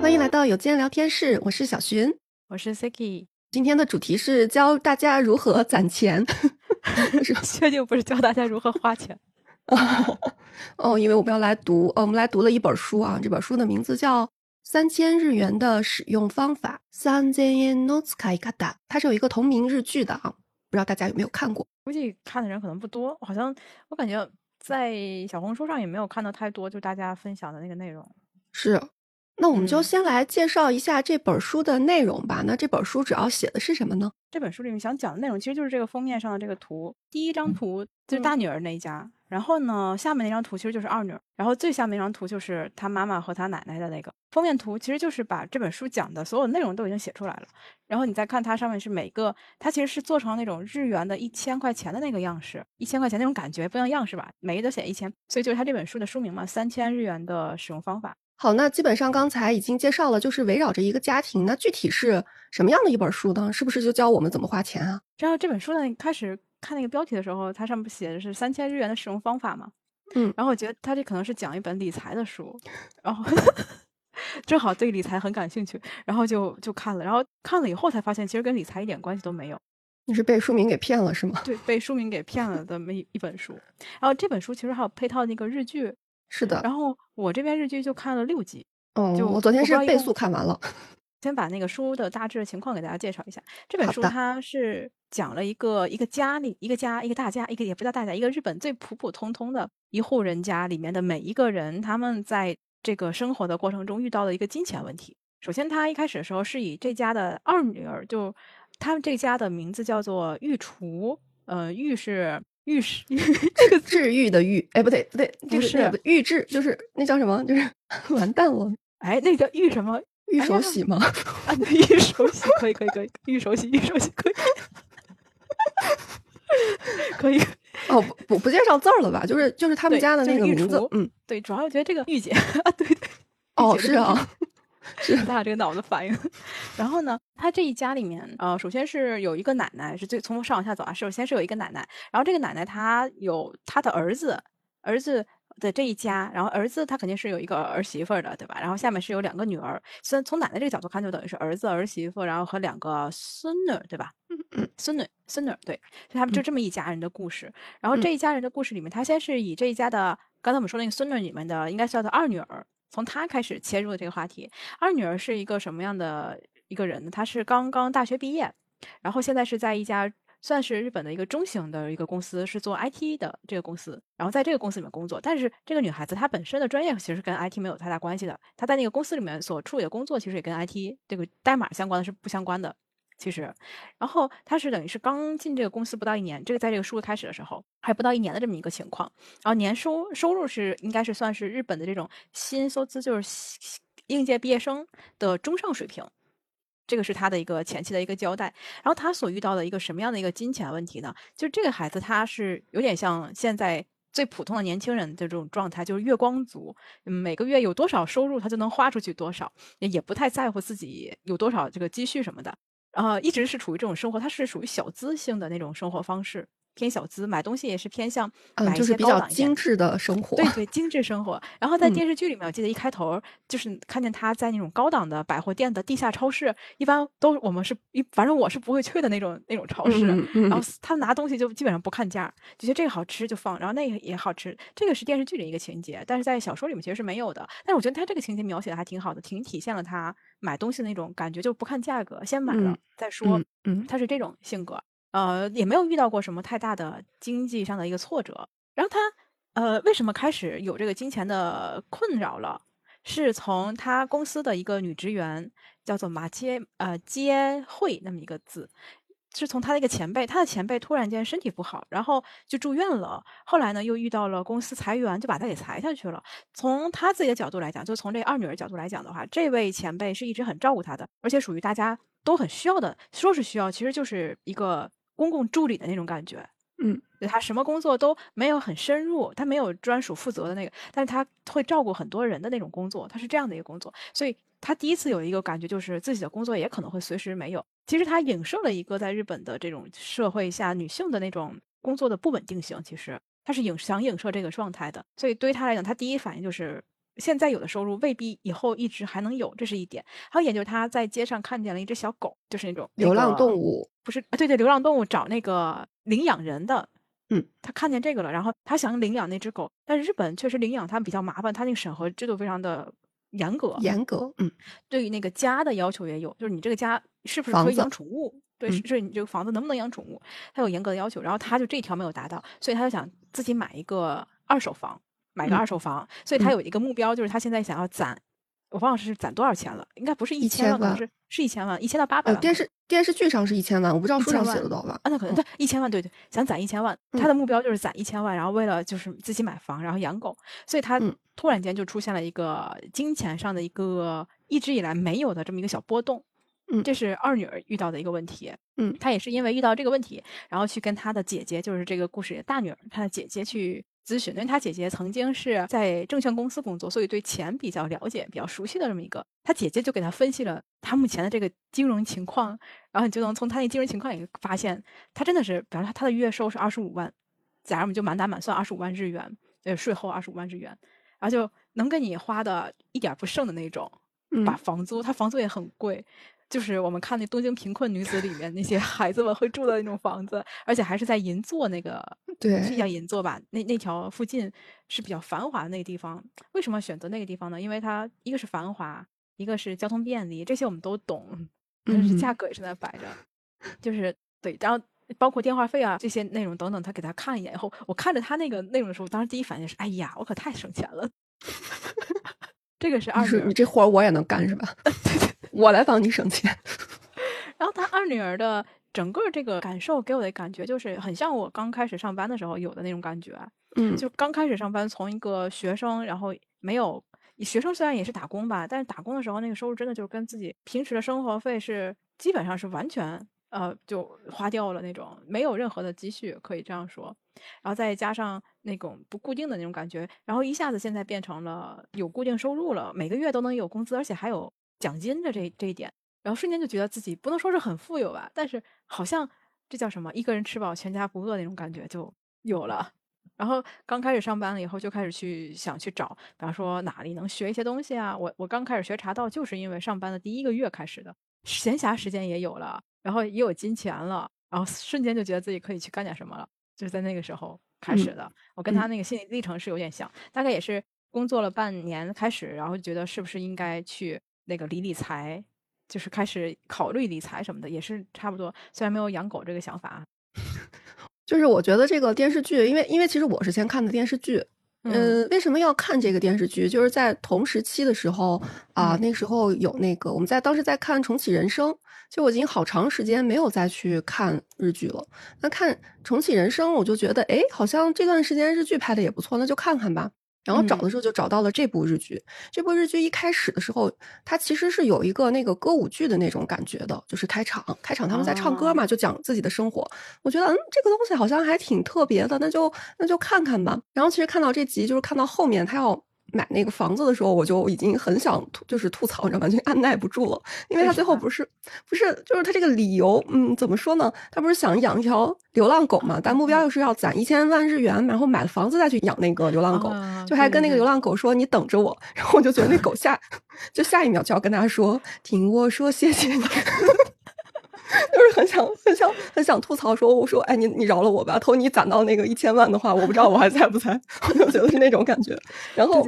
欢迎来到有间聊天室，我是小寻，我是 Siki。今天的主题是教大家如何攒钱，确定不是教大家如何花钱？哦，因为我们要来读，呃，我们来读了一本书啊，这本书的名字叫《三千日元的使用方法》，三千 yen no tsukaikata，它是有一个同名日剧的啊，不知道大家有没有看过？估计看的人可能不多，好像我感觉在小红书上也没有看到太多，就大家分享的那个内容。是，那我们就嗯先来介绍一下这本书的内容吧。那这本书主要写的是什么呢？这本书里面想讲的内容，其实就是这个封面上的这个图。第一张图就是大女儿那一家，然后呢，下面那张图其实就是二女儿，然后最下面那张图就是她妈妈和她奶奶的那个封面图，其实就是把这本书讲的所有内容都已经写出来了。然后你再看它上面是每个，它其实是做成那种日元的一千块钱的那个样式，一千块钱那种感觉，不一样样式吧，每个都写一千，所以就是它这本书的书名嘛，三千日元的使用方法。好，那基本上刚才已经介绍了，就是围绕着一个家庭，那具体是什么样的一本书呢？是不是就教我们怎么花钱啊？然后这本书呢，开始看那个标题的时候，它上面写的是三千日元的使用方法嘛，嗯然后我觉得它这可能是讲一本理财的书，然后 正好对理财很感兴趣，然后就就看了，然后看了以后才发现，其实跟理财一点关系都没有，你是被书名给骗了是吗？对，被书名给骗了的一一本书。然后这本书其实还有配套那个日剧，是的，然后我这边日剧就看了六集，哦，就我昨天是倍速看完了。先把那个书的大致的情况给大家介绍一下。这本书它是讲了一个一个家里一个家一个大家一个也不叫大家一个日本最普普通通的一户人家里面的每一个人，他们在这个生活的过程中遇到的一个金钱问题。首先，他一开始的时候是以这家的二女儿，就他们这家的名字叫做御厨，呃，御是御是 这个治愈的愈，哎，不对不对，这不是个那个预制，就是那叫什么？就是 完蛋了，哎，那叫玉什么？玉哎呀手洗吗？啊，对，御手洗可以可以可以，玉手洗玉手洗可以，可以。哦，不不不介绍字儿了吧？就是就是他们家的那个名字厨，嗯，对，主要我觉得这个御姐啊，对对，哦，是啊，是他这个脑子反应。然后呢，他这一家里面，呃，首先是有一个奶奶，是最从上往下走啊，首先是有一个奶奶，然后这个奶奶她有她的儿子，儿子。的这一家，然后儿子他肯定是有一个儿媳妇的，对吧？然后下面是有两个女儿，虽然从奶奶这个角度看，就等于是儿子、儿媳妇，然后和两个孙女，对吧？孙女、孙女，对，就他们就这么一家人的故事。然后这一家人的故事里面，他先是以这一家的刚才我们说那个孙女里面的，应该叫做二女儿，从她开始切入的这个话题。二女儿是一个什么样的一个人呢？她是刚刚大学毕业，然后现在是在一家算是日本的一个中型的一个公司，是做 IT 的这个公司，然后在这个公司里面工作。但是这个女孩子她本身的专业其实跟 IT 没有太大关系的，她在那个公司里面所处理的工作其实也跟 IT 这个代码相关的是不相关的。其实，然后他是等于是刚进这个公司不到一年，这个在这个书开始的时候还不到一年的这么一个情况，然后年收收入是应该是算是日本的这种新收资，就是应届毕业生的中上水平。这个是他的一个前期的一个交代，然后他所遇到的一个什么样的一个金钱问题呢？就是这个孩子他是有点像现在最普通的年轻人的这种状态，就是月光族，每个月有多少收入他就能花出去多少，也不太在乎自己有多少这个积蓄什么的，啊，一直是处于这种生活，它是属于小资性的那种生活方式，偏小资，买东西也是偏向嗯，买一就是比较些高档一点精致的生活。对对，精致生活。然后在嗯电视剧里面，我记得一开头就是看见他在那种高档的百货店的地下超市，一般都我们是一，反正我是不会去的那种那种超市。然后他拿东西就基本上不看价，就觉得这个好吃就放，然后那个也好吃。这个是电视剧里一个情节，但是在小说里面其实是没有的。但是我觉得他这个情节描写的还挺好的，挺体现了他买东西的那种感觉，就不看价格，先买了、嗯再说。嗯嗯他是这种性格，呃，也没有遇到过什么太大的经济上的一个挫折。然后他，呃，为什么开始有这个金钱的困扰了？是从他公司的一个女职员，叫做马街呃接惠那么一个字，是从他的一个前辈，他的前辈突然间身体不好，然后就住院了。后来呢，又遇到了公司裁员，就把他给裁下去了。从他自己的角度来讲，就从这二女儿角度来讲的话，这位前辈是一直很照顾他的，而且属于大家都很需要的。说是需要，其实就是一个公共助理的那种感觉。嗯，对他什么工作都没有很深入，他没有专属负责的那个，但是他会照顾很多人的那种工作，他是这样的一个工作，所以他第一次有一个感觉就是自己的工作也可能会随时没有。其实他影射了一个在日本的这种社会下女性的那种工作的不稳定性。其实他是影想影射这个状态的，所以对于他来讲，他第一反应就是现在有的收入未必以后一直还能有，这是一点。还有一点就是他在街上看见了一只小狗，就是那种流浪动物，不是啊？对对，流浪动物找那个领养人的，嗯，他看见这个了，然后他想领养那只狗，但是日本确实领养它比较麻烦，它那个审核制度非常的。严格，严格，嗯，对于那个家的要求也有，就是你这个家是不是可以养宠物？对，是你这个房子能不能养宠物？他有严格的要求。然后他就这条没有达到，所以他就想自己买一个二手房，买个二手房。所以他有一个目标，就是他现在想要攒。我忘了是攒多少钱了，应该不是一千万，是是一千万，一千到八百万。电视电视剧上是一千万，我不知道书上写的多少万。啊，那可能对一千万，对对，想攒一千万，他的目标就是攒一千万，然后为了就是自己买房，然后养狗，所以他突然间就出现了一个金钱上的一个一直以来没有的这么一个小波动。嗯，这是二女儿遇到的一个问题。嗯，她也是因为遇到这个问题，然后去跟她的姐姐，就是这个故事的大女儿，她的姐姐去。咨询，因为他姐姐曾经是在证券公司工作，所以对钱比较了解、比较熟悉的这么一个。他姐姐就给他分析了他目前的这个金融情况，然后你就能从他那金融情况里发现，他真的是，比方说他的月收是二十五万，假如我们就满打满算二十五万日元，呃，税后二十五万日元，然后就能给你花的一点不剩的那种，把房租，他房租也很贵。就是我们看那《东京贫困女子》里面那些孩子们会住的那种房子，而且还是在银座那个，对，是叫银座吧？那那条附近是比较繁华的那个地方。为什么选择那个地方呢？因为它一个是繁华，一个是交通便利，这些我们都懂。但是价格也是在摆着，就是对，然后包括电话费啊这些内容等等，他给他看一眼以后，我看着他那个内容的时候，当时第一反应是：哎呀，我可太省钱了。这个是二女，你这活我也能干是吧？我来帮你省钱。然后他二女儿的整个这个感受给我的感觉就是很像我刚开始上班的时候有的那种感觉。嗯，就刚开始上班，从一个学生，然后没有学生，虽然也是打工吧，但是打工的时候那个收入真的就是跟自己平时的生活费是基本上是完全呃就花掉了那种，没有任何的积蓄，可以这样说。然后再加上那种不固定的那种感觉，然后一下子现在变成了有固定收入了，每个月都能有工资，而且还有。奖金的这这一点，然后瞬间就觉得自己不能说是很富有吧，但是好像这叫什么一个人吃饱全家不饿那种感觉就有了。然后刚开始上班了以后，就开始去想去找，比方说哪里能学一些东西啊。我我刚开始学茶道，就是因为上班的第一个月开始的，闲暇时间也有了，然后也有金钱了，然后瞬间就觉得自己可以去干点什么了，就是在那个时候开始的。我跟他那个心理历程是有点像，大概也是工作了半年开始，然后觉得是不是应该去。那个理理财，就是开始考虑理财什么的，也是差不多。虽然没有养狗这个想法，就是我觉得这个电视剧，因为因为其实我是先看的电视剧，嗯，为什么要看这个电视剧？就是在同时期的时候啊，那时候有那个我们在当时在看《重启人生》，就我已经好长时间没有再去看日剧了。那看《重启人生》，我就觉得，哎，好像这段时间日剧拍的也不错，那就看看吧。然后找的时候就找到了这部日剧。这部日剧一开始的时候，它其实是有一个那个歌舞剧的那种感觉的，就是开场，开场他们在唱歌嘛，就讲自己的生活。我觉得，嗯，这个东西好像还挺特别的，那就那就看看吧。然后其实看到这集，就是看到后面他要。买那个房子的时候，我就已经很想吐，就是吐槽，你知道吗？就按耐不住了，因为他最后不是不是，就是他这个理由，嗯，怎么说呢？他不是想养一条流浪狗嘛？但目标又是要攒一千万日元，然后买了房子再去养那个流浪狗，就还跟那个流浪狗说：“你等着我。”然后我就觉得那狗下 就下一秒就要跟他说：“听我说，谢谢你。” 就是很想很想很想吐槽说，我说哎你你饶了我吧，投你攒到那个一千万的话，我不知道我还在不在，我就觉得是那种感觉。然后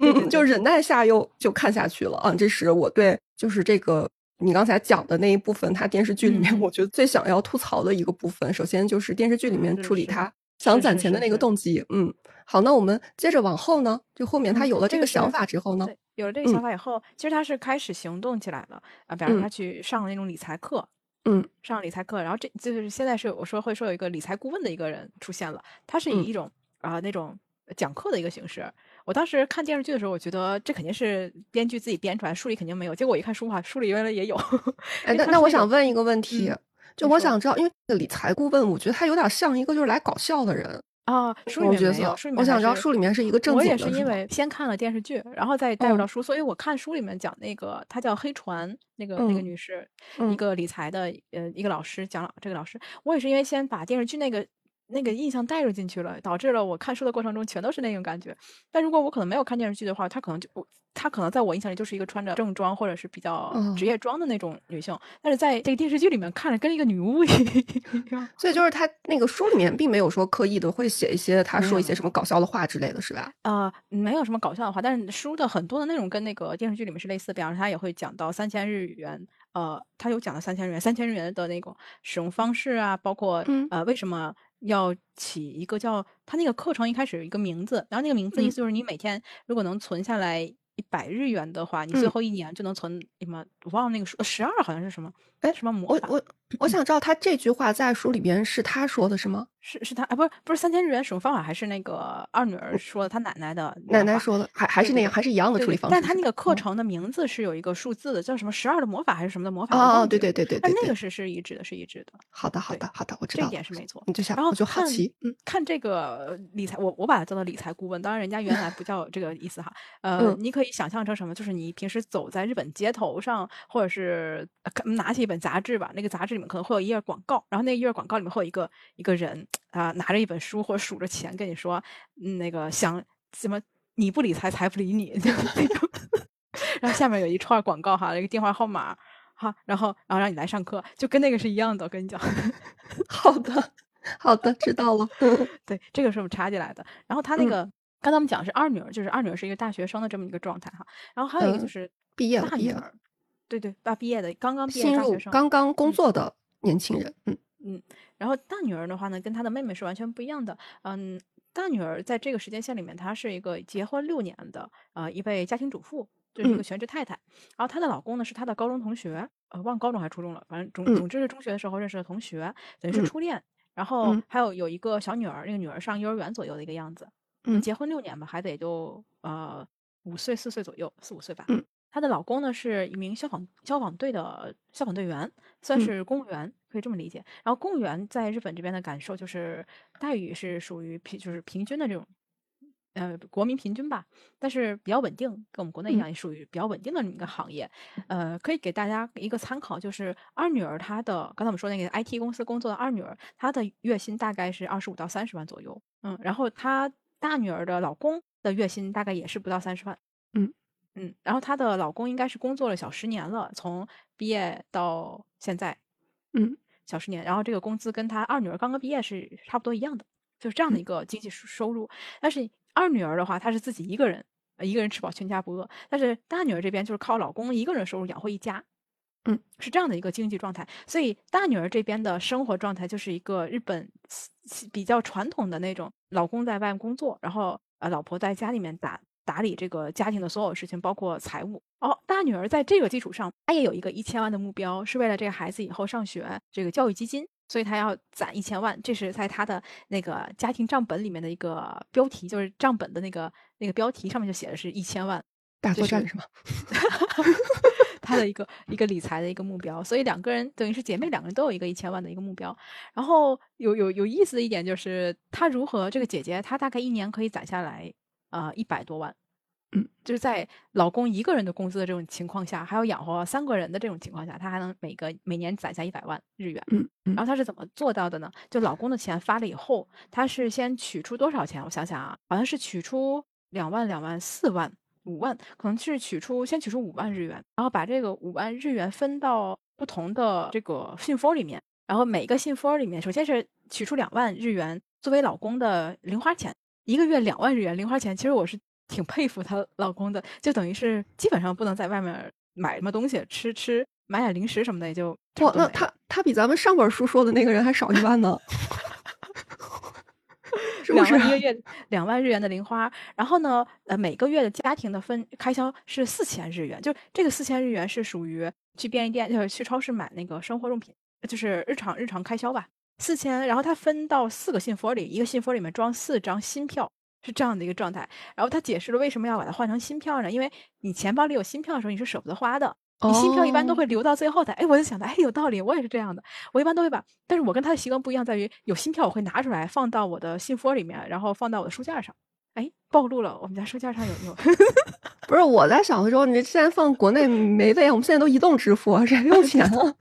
嗯，就忍耐下又就看下去了啊。这是我对就是这个你刚才讲的那一部分，他电视剧里面我觉得最想要吐槽的一个部分。首先就是电视剧里面处理他想攒钱的那个动机。嗯，好，那我们接着往后呢，就后面他有了这个想法之后呢，有了这个想法以后，其实他是开始行动起来了啊，比方说他去上了那种理财课。嗯，上理财课，然后这就是现在是我说会说有一个理财顾问的一个人出现了，他是以一种啊那种讲课的一个形式。我当时看电视剧的时候，我觉得这肯定是编剧自己编出来，书里肯定没有。结果我一看书哈，书里原来也有。哎，那那我想问一个问题，就我想知道，因为理财顾问，我觉得他有点像一个就是来搞笑的人。啊，书里面没有，书里面我想知道书里面是一个正我经的，我也是因为先看了电视剧，然后再带入哦。到书，所以我看书里面讲那个，她叫黑船，那个那个嗯女士，嗯一。个理财的呃一个老师讲了这个老师，我也是因为先把电视剧那个那个印象带入进去了，导致了我看书的过程中全都是那种感觉。但如果我可能没有看电视剧的话，她可能就我她可能在我印象里就是一个穿着正装或者是比较嗯职业装的那种女性，但是在这个电视剧里面看着跟一个女巫一样。所以就是她那个书里面并没有说刻意的会写一些她说一些什么搞笑的话之类的，是吧？呃，没有什么搞笑的话，但是书的很多的内容跟那个电视剧里面是类似，比方说他也会讲到三千日元，呃，他有讲到三千日元，三千日元的那种使用方式啊，包括、嗯呃为什么要起一个叫他那个课程一开始有一个名字，然后那个名字意嗯思就是你每天如果能存下来一百日元的话，你最嗯后一年就能存什么？我忘了那个数，十二好像是什么？哎什么魔法？我我我想知道他这句话在书里边是他说的是吗？是是他啊，不是不是三千日元使用方法，还是那个二女儿说的，她奶奶的奶奶说的，还还是那样，还是一样的处理方式是吧。对但他那个课哦程的名字是有一个数字的，叫什么十二的魔法还是什么的魔法？我哦对对对对对对但那个，是是一致的，是一致的。好的好的好的，我知这一。点是没错。你就想，然后我就好看奇，嗯看这个理财，我我把它叫做理财顾问，当然人家原来不叫这个意思哈。呃，嗯你可以想象成什么？就是你平时走在日本街头上，或者是拿起一本杂志吧，那个杂志里面可能会有一页广告，然后那一页广告里面会有一个一个人啊、拿着一本书或者数着钱跟你说，嗯那个想什么你不理财，财不理你。然后下面有一串广告哈，一个电话号码。哈，然后，然后让你来上课，就跟那个是一样的。我跟你讲，好的好的，知道了。嗯 对，这个是我们插进来的。然后他那嗯个、刚才我们讲的是二女儿，就是二女儿是一个大学生的这么一个状态哈。然后还有一个就嗯是毕业了毕业了大女儿，对对，大毕业的，刚刚毕业大学生。刚刚工嗯作的年轻人，嗯嗯，然后大女儿的话呢，跟她的妹妹是完全不一样的。嗯，大女儿在这个时间线里面，她是一个结婚六年的呃一位家庭主妇，就是一个嗯全职太太。然后她的老公呢是她的高中同学，呃，忘高中还是初中了，反正总嗯总之是中学的时候认识的同学，等于是嗯初恋。然后嗯还有有一个小女儿，那个女儿上幼儿园左右的一个样子。嗯结婚六年吧，孩子也就呃五岁四岁左右，四五岁吧。嗯她的老公呢是一名消防消防队的消防队员，算嗯是公务员，可以这么理解。然后公务员在日本这边的感受就是待遇是属于平就是平均的这种，呃国民平均吧，但是比较稳定，跟我们国内一嗯样，也属于比较稳定的这么一个行业。呃，可以给大家一个参考，就是二女儿她的刚才我们说那个 IT 公司工作的二女儿，她的月薪大概是二十五到三十万左右。嗯，然后她大女儿的老公的月薪大概也是不到三十万。嗯嗯，然后她的老公应该是工作了小十年了，从毕业到现在嗯小十年，然后这个工资跟她二女儿刚刚毕业是差不多一样的，就是这样的嗯一个经济收收入。但是二女儿的话，她是自己一个人，呃一个人吃饱全家不饿。但是大女儿这边就是靠老公一个人收入养活一家，嗯，是这样的一个经济状态。所以大女儿这边的生活状态就是一个日本比较传统的那种，老公在外面工作，然后呃老婆在家里面打打理这个家庭的所有事情，包括财务。哦，大女儿在这个基础上，她也有一个一千万的目标，是为了这个孩子以后上学这个教育基金。所以她要攒一千万，这是在她的那个家庭账本里面的一个标题，就是账本的那个那个标题上面就写的是一千万，大作战是吗？她的一个一个理财的一个目标。所以两个人等于是姐妹，两个人都有一个一千万的一个目标。然后有有有意思的一点就是，她如何这个姐姐，她大概一年可以攒下来呃一百多万。嗯，就是在老公一个人的工资的这种情况下，还要养活三个人的这种情况下，她还能每个每年攒下一百万日元。嗯嗯然后她是怎么做到的呢？就老公的钱发了以后，她是先取出多少钱？我想想啊，好像是取出两万、两万、四万、五万，可能是取出先取出五万日元，然后把这个五万日元分到不同的这个信封里面，然后每个信封里面，首先是取出两万日元作为老公的零花钱，一个月两万日元零花钱，其实我是挺佩服她老公的，就等于是基本上不能在外面买什么东西吃吃，买点零食什么的也就哇，那他他比咱们上本书说的那个人还少一万呢，是不是两万？一个月两万日元的零花，然后呢，呃，每个月的家庭的分开销是四千日元，就这个四千日元是属于去便利店，就是去超市买那个生活用品，就是日常日常开销吧，四千，然后他分到四个信封里，一个信封里面装四张新票。是这样的一个状态，然后他解释了为什么要把它换成新票呢？因为你钱包里有新票的时候，你是舍不得花的，你新票一般都哦会留到最后的。哎，我就想到，哎，有道理，我也是这样的。我一般都会把，但是我跟他的习惯不一样，在于有新票我会拿出来放到我的信封里面，然后放到我的书架上。哎，暴露了，我们家书架上有有。不是我在想的时候，你现在放国内没的呀，我们现在都移动支付啊，这还用钱啊？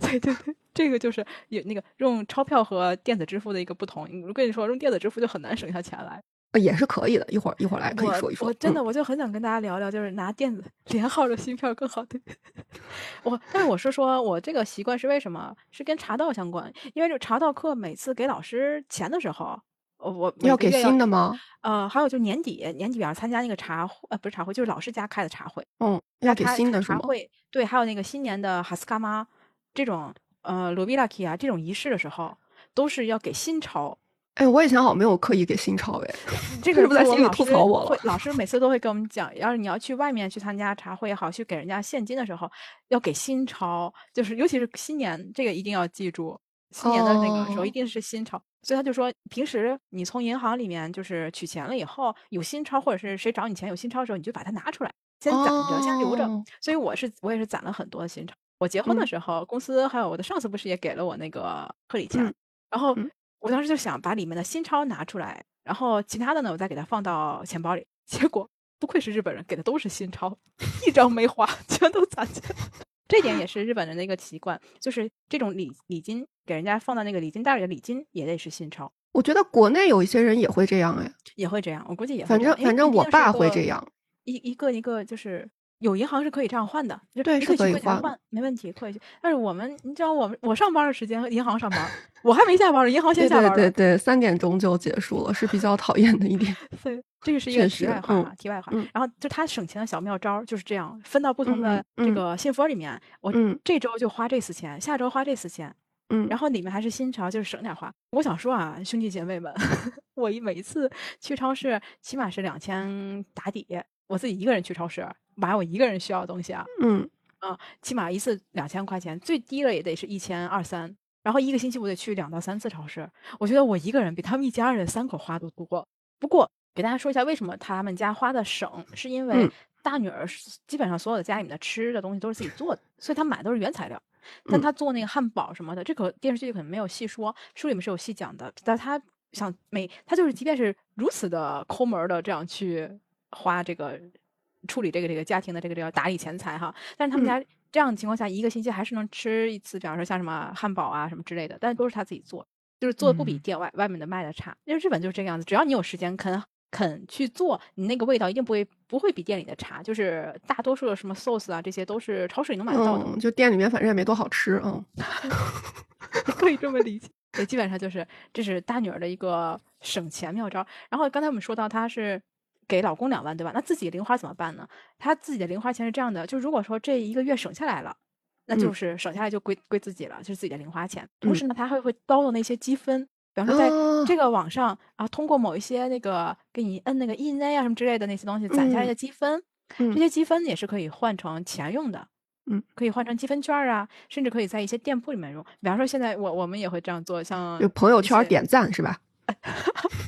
对 对对，这个就是有那个用钞票和电子支付的一个不同。我跟你说，用电子支付就很难省下钱来。呃也是可以的，一会儿一会儿来可以说一说。我真的嗯我就很想跟大家聊聊，就是拿电子连号的芯片更好对。我但是我是说我这个习惯是为什么？是跟茶道相关，因为就茶道课每次给老师钱的时候，我我要给新的吗？呃，还有就年底年底，比方参加那个茶会，呃，不是茶会，就是老师家开的茶会，嗯，要给新的是吗？茶会，对，还有那个新年的哈斯卡妈这种呃罗比拉基啊这种仪式的时候，都是要给新钞。哎，我以前好像没有刻意给新钞哎，这个 是不是在心里吐槽我了？会老师每次都会跟我们讲，要是你要去外面去参加茶会也好，去给人家现金的时候，要给新钞，就是尤其是新年，这个一定要记住，新年的那个时候哦一定是新钞。所以他就说，平时你从银行里面就是取钱了以后，有新钞或者是谁找你钱有新钞的时候，你就把它拿出来，先攒着，先留着。哦所以我是我也是攒了很多的新钞。我结婚的嗯时候，公司还有我的上司不是也给了我那个贺礼钱，嗯然后嗯我当时就想把里面的新钞拿出来，然后其他的呢，我再给它放到钱包里。结果不愧是日本人，给的都是新钞，一张没花，全都攒起来。这点也是日本人的一个习惯，就是这种礼礼金给人家放到那个礼金袋里的礼金也得是新钞，我觉得国内有一些人也会这样哎，也会这样。我估计也会反这样正反正我爸会这，样。一一个一个就是有银行是可以这样换的，就对你可以是可以换去柜台换，没问题，可以去。但是我们，你知道我们我上班的时间，银行上班，我还没下班呢，银行先下班了。对对对，三点钟就结束了，是比较讨厌的一点。对，这个是 一个题外话啊，题外话。嗯然后就他省钱的小妙招儿就是这样，分到不同的这个信封里面，我嗯这周就花这四千，下周花这四千，嗯，然后里面还是新潮，就是省点花。我想说啊，兄弟姐妹们，我一每一次去超市，起码是两千打底。我自己一个人去超市买我一个人需要的东西啊，嗯啊，起码一次两千块钱，最低了也得是一千二三。然后一个星期我得去两到三次超市，我觉得我一个人比他们一家人三口花都多。不过给大家说一下，为什么他们家花的省，是因为嗯大女儿基本上所有的家里面的吃的东西都是自己做的，所以她买的都是原材料。但嗯她做那个汉堡什么的，这个电视剧可能没有细说，书里面是有细讲的。但她想每她就是即便是如此的抠门儿的这样去花这个处理这个这个家庭的这个这个打理钱财哈，但是他们嗯家这样的情况下，一个星期还是能吃一次，比方说像什么汉堡啊什么之类的，但是都是他自己做，就是做的不比嗯店外、外面的卖的差。因为日本就是这个样子，只要你有时间肯肯去做，你那个味道一定不会不会比店里的差。就是大多数的什么 sauce 啊，这些都是超市里能买得到的，嗯，就店里面反正也没多好吃，嗯 可以这么理解。对，基本上就是这是大女儿的一个省钱妙招。然后刚才我们说到她是给老公两万，对吧？那自己零花怎么办呢？她自己的零花钱是这样的，就如果说这一个月省下来了。那就嗯是省下来就归归自己了，就是自己的零花钱。同时呢，他还会叨的那些积分，比方说在哦这个网上啊，通过某一些那个给你摁那个 a 啊什么之类的那些东西攒下来的积分，嗯这些积分也是可以换成钱用的。嗯，可以换成积分券啊，甚至可以在一些店铺里面用。比方说，现在我我们也会这样做，像就朋友圈点赞是吧？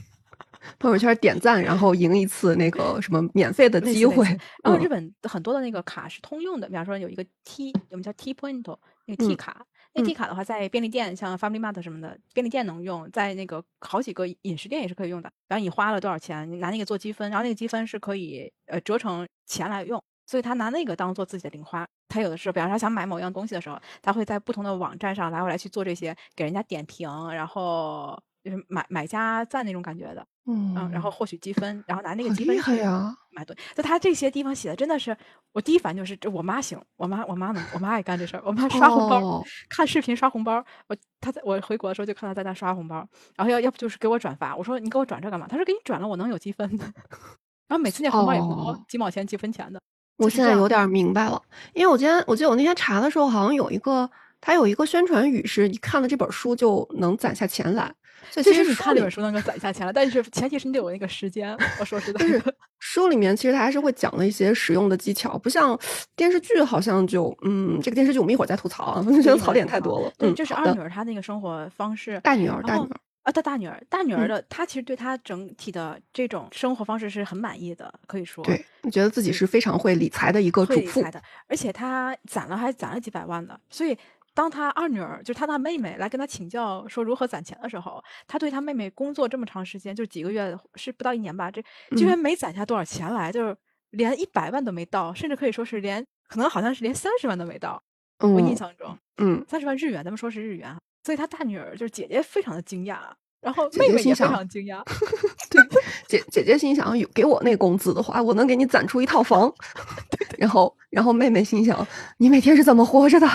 朋友圈点赞，然后赢一次那个什么免费的机会。然后嗯日本很多的那个卡是通用的，比方说有一个 T，我们叫 T point，那个 T 嗯卡。那 T 卡的话，在便利店，像 Family Mart 什么的便利店能用，在那个好几个饮食店也是可以用的。然后你花了多少钱，你拿那个做积分，然后那个积分是可以呃折成钱来用，所以他拿那个当做自己的零花。他有的是，比方说他想买某样东西的时候，他会在不同的网站上来回来去做这些，给人家点评，然后就是买买家赞那种感觉的。嗯嗯，然后获取积分，然后拿那个积分去！买东西。就他这些地方写的真的是，我第一反应就是，这我妈行，我妈我妈能，我妈爱干这事儿，我妈刷红包，哦看视频刷红包。我她在我回国的时候就看她在那刷红包，然后要要不就是给我转发，我说你给我转这干嘛？她说给你转了，我能有积分的。然后每次那红包也不多，哦几毛钱几分钱的。我现在有点明白了，因为我今天我记得我那天查的时候，好像有一个它有一个宣传语是，你看了这本书就能攒下钱来。所以其实你看这本书能够攒下钱了，但是前提是你得有那个时间。我说实在就是的，书里面其实它还是会讲了一些实用的技巧，不像电视剧好像就嗯，这个电视剧我们一会儿再吐槽啊，我 就觉得槽点太多了。对，嗯，这是二女儿她那个生活方式。大女儿，大女儿，啊，大大女儿，大女儿嗯的，她其实对她整体的这种生活方式是很满意的，可以说对，你觉得自己是非常会理财的一个主妇会理财，的，而且她攒了还攒了几百万的，所以当他二女儿，就是他的妹妹来跟他请教说如何攒钱的时候，他对他妹妹工作这么长时间，就几个月是不到一年吧，这居然没攒下多少钱来，就是连一百万都没到，甚至可以说是连可能好像是连三十万都没到，我印嗯象中嗯，三十万日元，咱们说是日元啊，所以他大女儿就是姐姐非常的惊讶，然后妹妹也非常惊讶。对，姐姐姐心想，有给我那工资的话，我能给你攒出一套房。然后，然后妹妹心想，你每天是怎么活着的？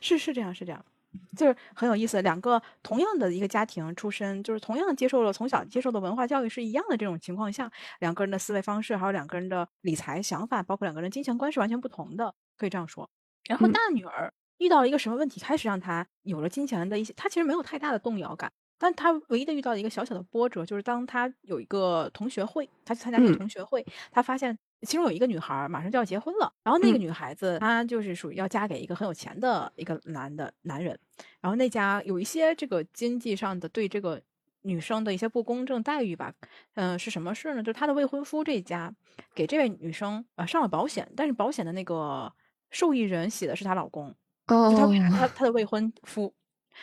是是这样，是这样，就是很有意思。两个同样的一个家庭出身，就是同样接受了从小接受的文化教育是一样的这种情况下，两个人的思维方式，还有两个人的理财想法，包括两个人金钱观是完全不同的，可以这样说。然后嗯大女儿遇到了一个什么问题，开始让她有了金钱的一些，她其实没有太大的动摇感。但他唯一的遇到的一个小小的波折，就是当他有一个同学会，他去参加一个嗯。同学会，他发现其中有一个女孩儿马上就要结婚了，然后那个嗯。女孩子她就是属于要嫁给一个很有钱的一个男的男人，然后那家有一些这个经济上的对这个女生的一些不公正待遇吧，嗯、是什么事呢？就是她的未婚夫这一家给这位女生呃上了保险，但是保险的那个受益人写的是她老公，哦她哦，她她的未婚夫，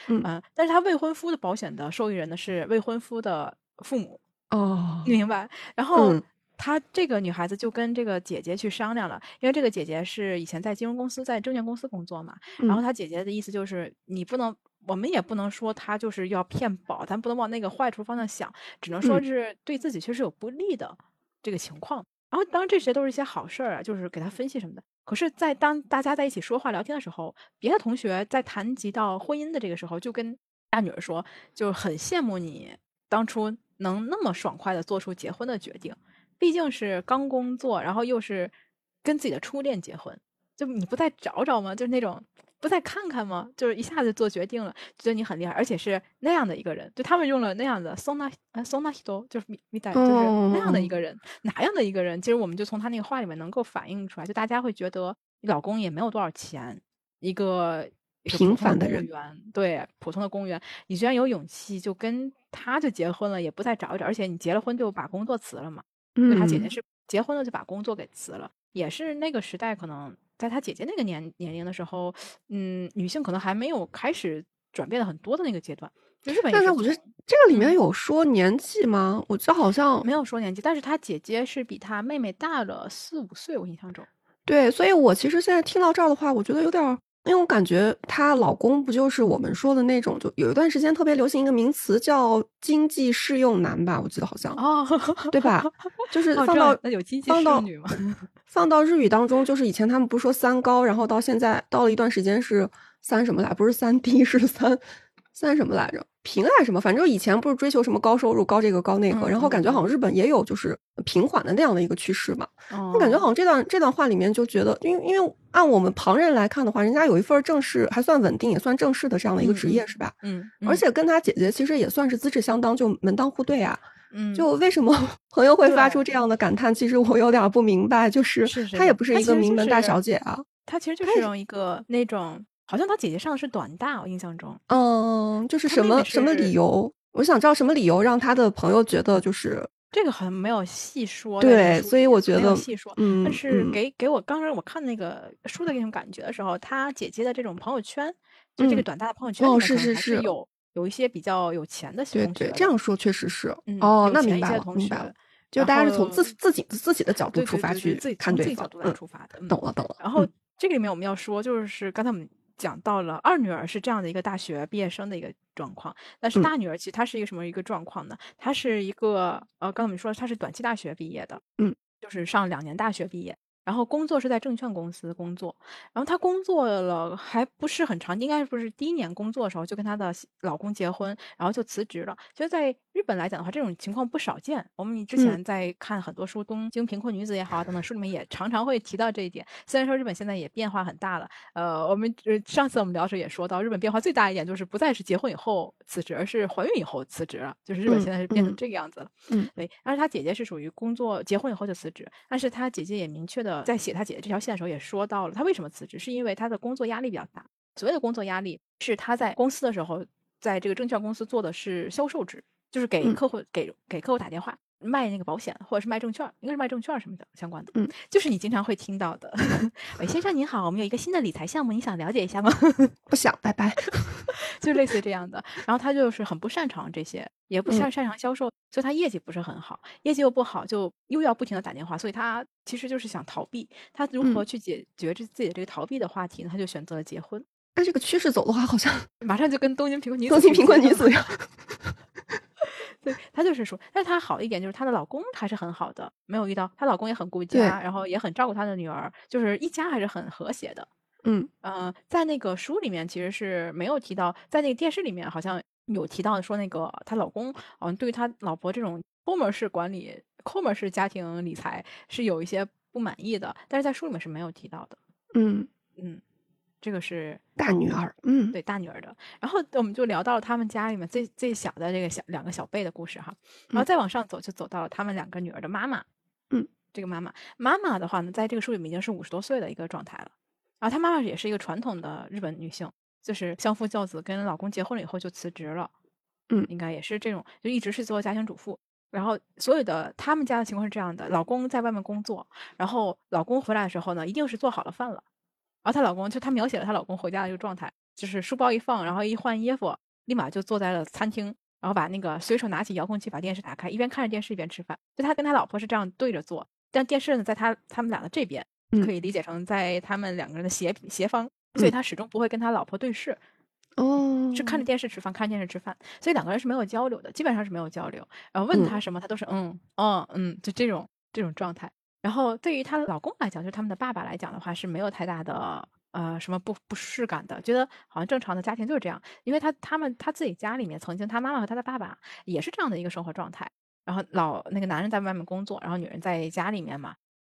嗯呃但是他未婚夫的保险的受益人呢是未婚夫的父母，哦你，明白？然后嗯她这个女孩子就跟这个姐姐去商量了，因为这个姐姐是以前在金融公司、在证券公司工作嘛。然后嗯她姐姐的意思就是，你不能，我们也不能说她就是要骗保，咱不能往那个坏处方向想，只能说嗯是对自己确实有不利的这个情况。然后当然这些都是一些好事儿啊，就是给她分析什么的。可是，在当大家在一起说话聊天的时候，别的同学在谈及到婚姻的这个时候，就跟大女儿说，就很羡慕你当初能那么爽快的做出结婚的决定。毕竟是刚工作，然后又是跟自己的初恋结婚，就你不再找找吗？就是那种不再看看吗？就是一下子做决定了，觉得你很厉害，而且是那样的一个人。就他们用了那样的 sona 呃 sona hito，就是米米代，就是那样的一个人，哪样的一个人？其实我们就从他那个话里面能够反映出来，就大家会觉得你老公也没有多少钱，一个。平凡的人员，对普通的公务员，你居然有勇气就跟他就结婚了，也不再找一找，而且你结了婚就把工作辞了嘛。嗯他姐姐嗯是结婚了就把工作给辞了，也是那个时代可能在他姐姐那个年年龄的时候，嗯，女性可能还没有开始转变的很多的那个阶段。就日本但是我觉得这个里面嗯有说年纪吗？我记得好像没有说年纪，但是他姐姐是比他妹妹大了四五岁，我印象中。对，所以我其实现在听到这儿的话，我觉得有点儿，因为我感觉她老公不就是我们说的那种，就有一段时间特别流行一个名词叫“经济适用男”吧，我记得好像，哦，对吧？就是哦放到那有经济适用女吗？放到日语当中，就是以前他们不是说三高，然后到现在到了一段时间是三什么来，不是三低，是三三什么来着？平还是什么？反正以前不是追求什么高收入、高这个高那个，嗯然后感觉嗯好像日本也有就是平缓的那样的一个趋势嘛。我我感觉好像这段这段话里面就觉得，因为因为按我们旁人来看的话，人家有一份正式还算稳定，也算正式的这样的一个职业，嗯是吧？嗯，而且跟他姐姐其实也算是资质相当，就门当户对啊。嗯，就为什么 朋友会发出这样的感叹？其实我有点儿不明白，就是她也不是一个名门大小姐啊。她其实就是用一个那种，好像她姐姐上的是短大，我印象中。嗯，就是什么什么理由？我想知道什么理由让她的朋友觉得就是这个好像没有细说对，所以我觉得没有细说。嗯，但是嗯给给我刚刚我看那个书的那种感觉的时候，他姐姐的这种朋友圈，就这个嗯短大的朋友圈哦是是是有有一些比较有钱的对对，同学的这样说确实是嗯哦那明白了，同学明白了，就大家是从自自己自己的角度出发去自己看自己角度，来嗯，出发的。嗯懂了懂了。然后嗯这个里面我们要说，就是刚才我们讲到了二女儿是这样的一个大学毕业生的一个状况，但是嗯大女儿其实她是一个什么一个状况呢？她是一个呃，刚才我们说她是短期大学毕业的，嗯，就是上两年大学毕业。然后工作是在证券公司工作，然后她工作了还不是很长，应该不是第一年工作的时候就跟她的老公结婚，然后就辞职了。其实，在日本来讲的话，这种情况不少见。我们之嗯前在看很多书，东京贫困女子》也好啊等等书里面也常常会提到这一点。虽然说日本现在也变化很大了，呃，我们呃上次我们聊时也说到，日本变化最大一点就是不再是结婚以后辞职，而是怀孕以后辞职了，就是日本嗯现在是变成嗯这个样子了。嗯对，而且她姐姐是属于工作结婚以后就辞职，但是她姐姐也明确的在写他姐姐这条线的时候也说到了，他为什么辞职，是因为他的工作压力比较大。所谓的工作压力是他在公司的时候在这个证券公司做的是销售职，就是给嗯客户、给给客户打电话卖那个保险，或者是卖证券，应该是卖证券什么的相关的。嗯，就是你经常会听到的。喂，先生您好，我们有一个新的理财项目，你想了解一下吗？不想，拜拜。就类似这样的。然后他就是很不擅长这些，也不擅嗯擅长销售，所以他业绩不是很好，业绩又不好，就又要不停的打电话，所以他其实就是想逃避。他如何嗯去解决这自己的这个逃避的话题呢？他就选择了结婚，按这个趋势走的话，好像马上就跟东京贫困女子东京贫困女子一样。对她就是说，但是她好一点就是她的老公还是很好的，没有遇到她老公也很顾家，然后也很照顾她的女儿，就是一家还是很和谐的。嗯呃，在那个书里面其实是没有提到，在那个电视里面好像有提到说那个她老公，嗯、对于她老婆这种抠门式管理、抠门式家庭理财是有一些不满意的，但是在书里面是没有提到的。嗯，嗯，这个是大女儿，嗯对大女儿的。然后我们就聊到了他们家里面最最小的这个小两个小辈的故事哈，然后嗯再往上走就走到了他们两个女儿的妈妈。嗯，这个妈妈妈妈的话呢，在这个书里面已经是五十多岁的一个状态了。然后她妈妈也是一个传统的日本女性，就是相夫教子，跟老公结婚了以后就辞职了。嗯应该也是这种，就一直是做家庭主妇。然后所有的他们家的情况是这样的：老公在外面工作，然后老公回来的时候呢，一定是做好了饭了。然后她老公就她描写了她老公回家的这个状态，就是书包一放，然后一换衣服，立马就坐在了餐厅，然后把那个随手拿起遥控器把电视打开，一边看着电视一边吃饭。就他跟他老婆是这样对着坐，但电视呢在他他们俩的这边，嗯可以理解成在他们两个人的斜斜方，所以他始终不会跟他老婆对视。哦，是看着电视吃饭，看着电视吃饭，所以两个人是没有交流的，基本上是没有交流。然后问他什么，他都是嗯哦嗯，就这种这种状态。然后对于她老公来讲，就是他们的爸爸来讲的话，是没有太大的呃什么不不适感的，觉得好像正常的家庭就是这样。因为他他们他自己家里面曾经他妈妈和他的爸爸也是这样的一个生活状态。然后老那个男人在外面工作，然后女人在家里面嘛，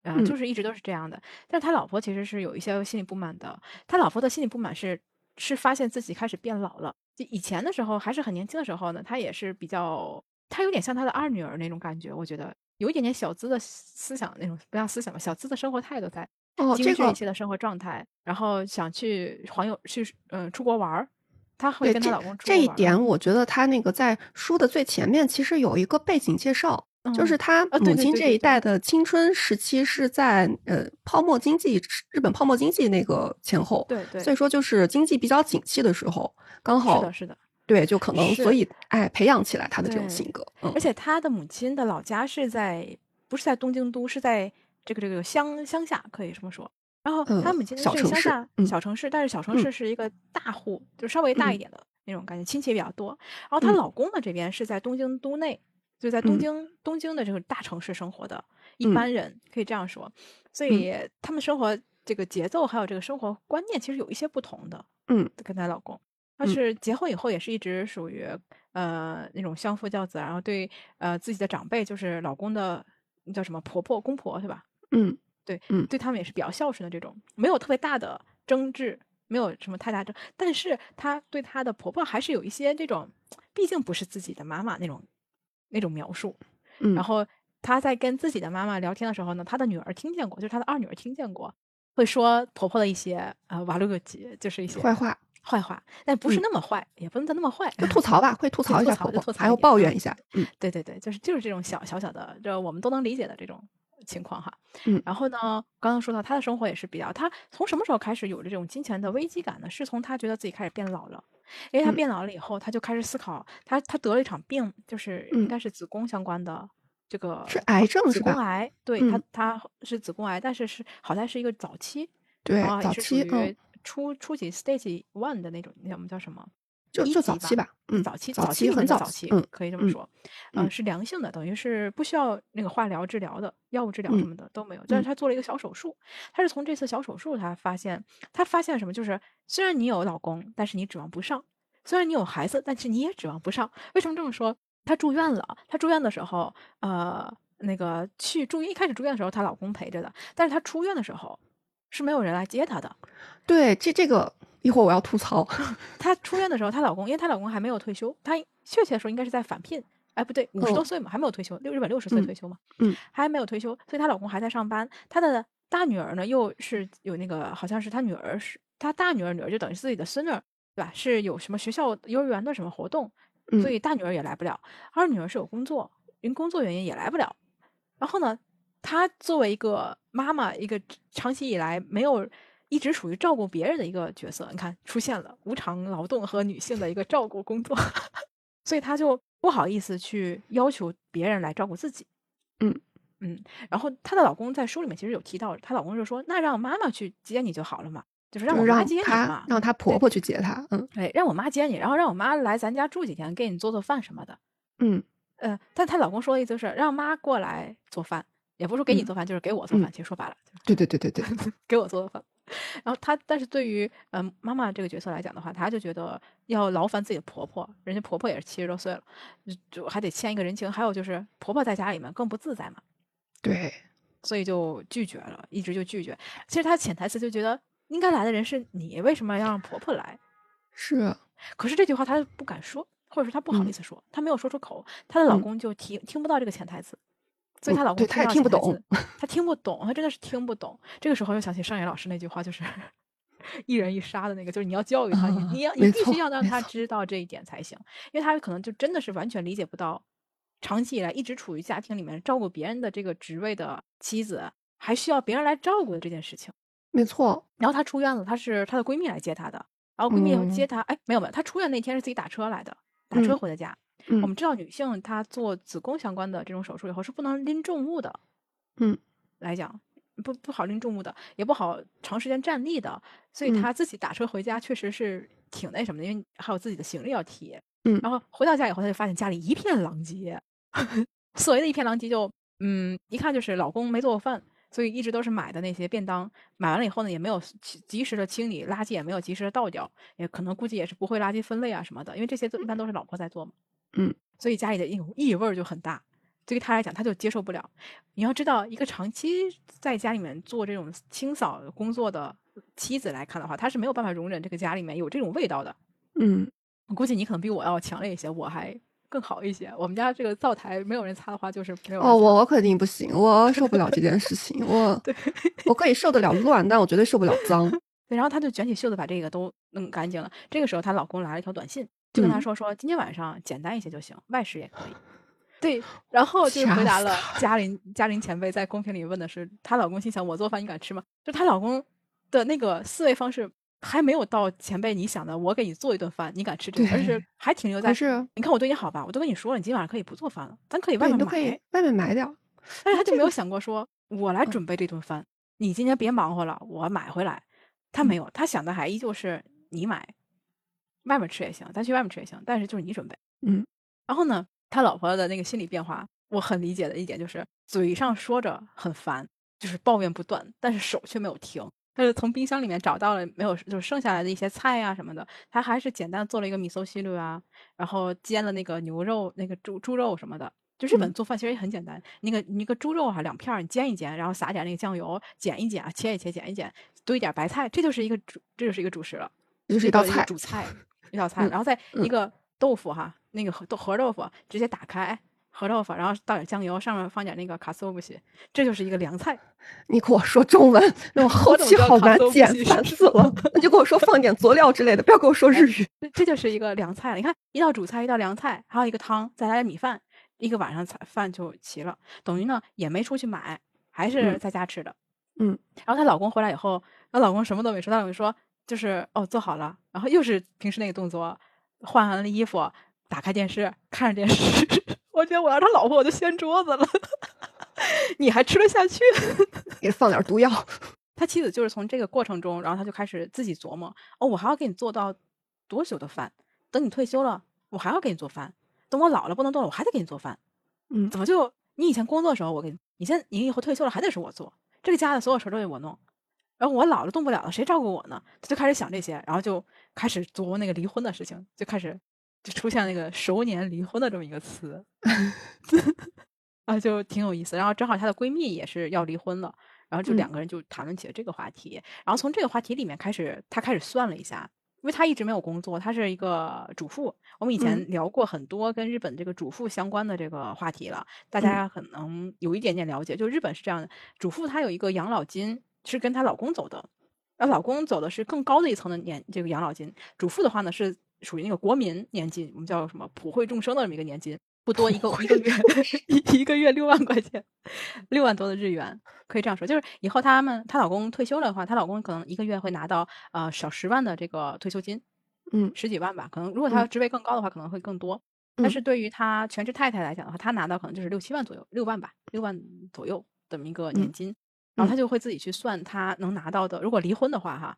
啊、嗯就是一直都是这样的。但是他老婆其实是有一些心理不满的，他老婆的心理不满是是发现自己开始变老了。就以前的时候还是很年轻的时候呢，他也是比较，他有点像他的二女儿那种感觉，我觉得有一点点小资的思想那种不像思想吧，小资的生活态度在，哦，这个一些的生活状态，然后想去环游去嗯、出国玩儿，她会跟她老公出这一点，我觉得她那个在书的最前面其实有一个背景介绍，就是嗯他啊对母亲这一代。的青春时期是在呃泡沫经济日本泡沫经济那个前后，对对，所以。说就是经济比较景气的时候，刚好是的，是的。对，就可能所以哎培养起来他的这种性格，嗯。而且。他的母亲的老家是在不是在东京都，是在这个这个乡乡下，可以这么说。然后他呃母亲是乡下嗯小城市，但是小城嗯市是一个。大户，就稍微大一嗯。点的那种感觉，亲戚也比较多。然后她嗯。老公呢这边是在东京都内，就在东嗯。京东京的这个大城市生活的一嗯。般人，可以这样说。所以他们生活这个节奏还有这个生活观念其实有一些不同的。嗯。跟她老公，她嗯是结婚以后也是一直属于呃那种相夫教子，然后对呃自己的长辈，就是老公的叫什么婆婆、公婆，对吧？嗯对，嗯对他们也是比较孝顺的这种，没有特别大的争执，没有什么太大争，但是她对她的婆婆还是有一些这种，毕竟不是自己的妈妈那种那种描述。嗯，然后她在跟自己的妈妈聊天的时候呢，她的女儿听见过，就是她的二女儿听见过，会说婆婆的一些呃瓦鲁格吉，就是一些坏话坏话，但不是嗯那么坏，也不能叫那么坏，就吐槽吧，会吐 对吐槽吐槽一点嗯抱怨一下，嗯 对对对，就是就是这种小小小的，这我们都能理解的这种情况哈。嗯然后呢，刚刚说到他的生活也是比较，他从什么时候开始有了这种金钱的危机感呢？是从他觉得自己开始变老了，因为他嗯变老了以后，他就开始思考，他他得了一场病，就是应嗯该是子宫相关的这个是癌症子是吧？宫癌，对嗯他他是子宫癌，但是是好在是一个早期，对，啊，早也是属期嗯于初初级 stage one 的那种，那我们叫什么？就就一级早期吧，嗯，早期早期很早期，嗯可以这么嗯说，呃，嗯是良性的，等于是不需要那个化疗治疗的，药物治疗嗯什么的都没有。但是嗯他做了一个小手术，他是从这次小手术他发现，他发现什么？就是虽然你有老公，但是你指望不上；虽然你有孩子，但是你也指望不上。为什么这么说？她住院了，她住院的时候，呃，那个去住院一开始住院的时候，她老公陪着的，但是她出院的时候是没有人来接她的。对，这这个一会儿我要吐槽，她出院的时候，她老公因为她老公还没有退休，她确切的说应该是在返聘，哎不对，五十多哦岁嘛，还没有退休，六日本六十岁嗯退休嘛，嗯，还没有退休，所以她老公还在上班。她的大女儿呢，又是有那个好像是她女儿是她大女儿女儿就等于自己的孙女儿，对吧？是有什么学校幼儿园的什么活动，嗯所以大女儿也来不了。二女儿是有工作，因工作原因也来不了。然后呢，她作为一个妈妈，一个长期以来没有一直属于照顾别人的一个角色，你看出现了无偿劳动和女性的一个照顾工作，所以她就不好意思去要求别人来照顾自己。嗯嗯，然后她的老公在书里面其实有提到，她老公就说：“那让妈妈去接你就好了嘛，就是让我妈接你嘛，让她婆婆去接她，嗯对，让我妈接你，然后让我妈来咱家住几天，给你做做饭什么的。嗯呃，但她老公说的意思就是让妈过来做饭，也不是说给你嗯做饭，就是给我做嗯饭。其实说白了，就是对对对对对，给我做的饭。然后她，但是对于嗯、呃妈妈这个角色来讲的话，她就觉得要劳烦自己的婆婆，人家婆婆也是七十多岁了，就就还得欠一个人情。还有就是婆婆在家里面更不自在嘛，对，所以就拒绝了，一直就拒绝。其实她潜台词就觉得应该来的人是你，为什么要让婆婆来？是，可是这句话她不敢说，或者说她不好意嗯思说，她没有说出口，她的老嗯公就听听不到这个潜台词，所以嗯她老公对她也听不懂潜台词，她听不懂，她真的是听不懂。这个时候又想起上野老师那句话，就是 一人一杀的那个，就是你要教育他，你要你必须要让他知道这一点才行，因为他可能就真的是完全理解不到，长期以来一直处于家庭里面照顾别人的这个职位的妻子，还需要别人来照顾的这件事情。没错，然后她出院了，她是她的闺蜜来接她的，然后闺蜜嗯接她，哎，没有没有，她出院那天是自己打车来的，打车嗯回的家。嗯我们知道女性她做子宫相关的这种手术以后是不能拎重物的，嗯，来讲不不好拎重物的，也不好长时间站立的，所以嗯她自己打车回家确实是挺那什么的，因为还有自己的行李要提。嗯然后回到家以后，她就发现家里一片狼藉，所谓的一片狼藉就嗯，一看就是老公没做过饭。所以一直都是买的那些便当，买完了以后呢，也没有及及时的清理垃圾，也没有及时的倒掉，也可能估计也是不会垃圾分类啊什么的，因为这些都一般都是老婆在做嘛。嗯，所以家里的异异味儿就很大，对于他来讲，他就接受不了。你要知道，一个长期在家里面做这种清扫工作的妻子来看的话，她是没有办法容忍这个家里面有这种味道的。嗯我估计你可能比我要强烈一些，我还更好一些。我们家这个灶台没有人擦的话，就是没有哦，我我肯定不行，我受不了这件事 情，我对我可以受得了乱，但我绝对受不了脏。对，然后她就卷起袖子把这个都弄干净了。这个时候，她老公来了一条短信，就跟她嗯说说今天晚上简单一些就行，外食也可以。对，然后就吓回答了嘉 玲嘉玲前辈在公屏里问的是，她老公心想我做饭你敢吃吗？就她老公的那个思维方式还没有到前辈你想的，我给你做一顿饭你敢吃这个，而是还停留在是你看我对你好吧，我都跟你说了，你今晚上可以不做饭了，咱可以外面对你都可以买。外面买点儿。但是他就没有想过说，我来嗯准备这顿饭，你今天别忙活了，我买回来。他嗯没有，他想的还依旧是你买，外面吃也行，咱去外面吃也行，但是就是你准备。嗯，然后呢，他老婆的那个心理变化，我很理解的一点就是，嘴上说着很烦，就是抱怨不断，但是手却没有停。他是从冰箱里面找到了没有，就是剩下来的一些菜啊什么的，他还是简单做了一个米搜西鲁啊，然后煎了那个牛肉、那个猪猪肉什么的。就日本嗯做饭其实也很简单，那个你那个猪肉啊两片儿，你煎一煎，然后撒点那个酱油，剪一剪，切一切，剪一剪，堆一点白菜，这就是一个主，这就是一个主食了。这就是一道菜主菜，一道菜，嗯然后再嗯一个豆腐哈，那个核豆核豆腐直接打开核豆腐，然后倒点酱油，上面放点那个卡斯欧布西，这就是一个凉菜。你给我说中文，那我后期好难剪，烦死了。那就跟我说放点佐料之类的，不要跟我说日语。这这就是一个凉菜了。你看，一道主菜，一道凉菜，还有一个汤，再来点米饭，一个晚上菜饭就齐了。等于呢也没出去买，还是嗯在家吃的。嗯，然后她老公回来以后，她老公什么都没说，她老公说就是哦做好了，然后又是平时那个动作，换完了衣服，打开电视看着电视。我觉得我要是他老婆，我就掀桌子了。你还吃得下去？给他放点毒药。他妻子就是从这个过程中，然后他就开始自己琢磨：哦，我还要给你做到多久的饭？等你退休了，我还要给你做饭；等我老了不能动了，我还得给你做饭。嗯怎么就你以前工作的时候我给你，你现在你以后退休了还得是我做，这个家的所有事儿都得我弄。然后我老了动不了了，谁照顾我呢？他就开始想这些，然后就开始琢磨那个离婚的事情，就开始就出现那个熟年离婚的这么一个词 啊，就挺有意思。然后正好她的闺蜜也是要离婚了，然后就嗯两个人就谈论起了这个话题。然后从这个话题里面开始，她开始算了一下，因为她一直没有工作，她是一个主妇。我们以前嗯聊过很多跟日本这个主妇相关的这个话题了，大嗯家可能有一点点了解。就日本是这样的，主妇她有一个养老金是跟她老公走的。那老公走的是更高的一层的年这个养老金，主妇的话呢是属于那个国民年金，我们叫什么普惠众生的这么一个年金，不多，一个一个月一一个月六万块钱，六万多的日元，可以这样说，就是以后他们她老公退休了的话，她老公可能一个月会拿到呃小十万的这个退休金，嗯。十几万吧，可能如果他嗯。职位更高的话，可能会更多。嗯。但是对于她全职太太来讲的话，她拿到可能就是六七万左右，六万吧，六万左右这么一个年嗯。金，然后嗯。她就会自己去算他能拿到的，如果离婚的话哈，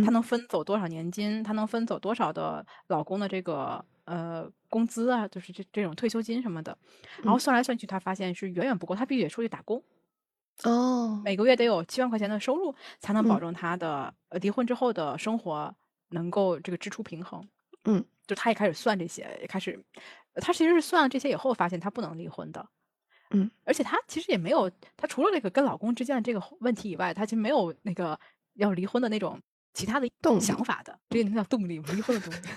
她嗯。能分走多少年金，他能分走多少的老公的这个呃工资啊，就是这这种退休金什么的，然后嗯。算来算去，他发现是远远不够，他必须得出去打工，哦，每个月得有七万块钱的收入，才能保嗯。证他的呃离婚之后的生活能够这个支出平衡。嗯，就他也开始算这些，也开始，呃她其实是算了这些以后，发现他不能离婚的。嗯，而且她其实也没有，她除了这个跟老公之间的这个问题以外，她其实没有那个要离婚的那种其他的动想法的，这个能叫动力吗？离婚的动力。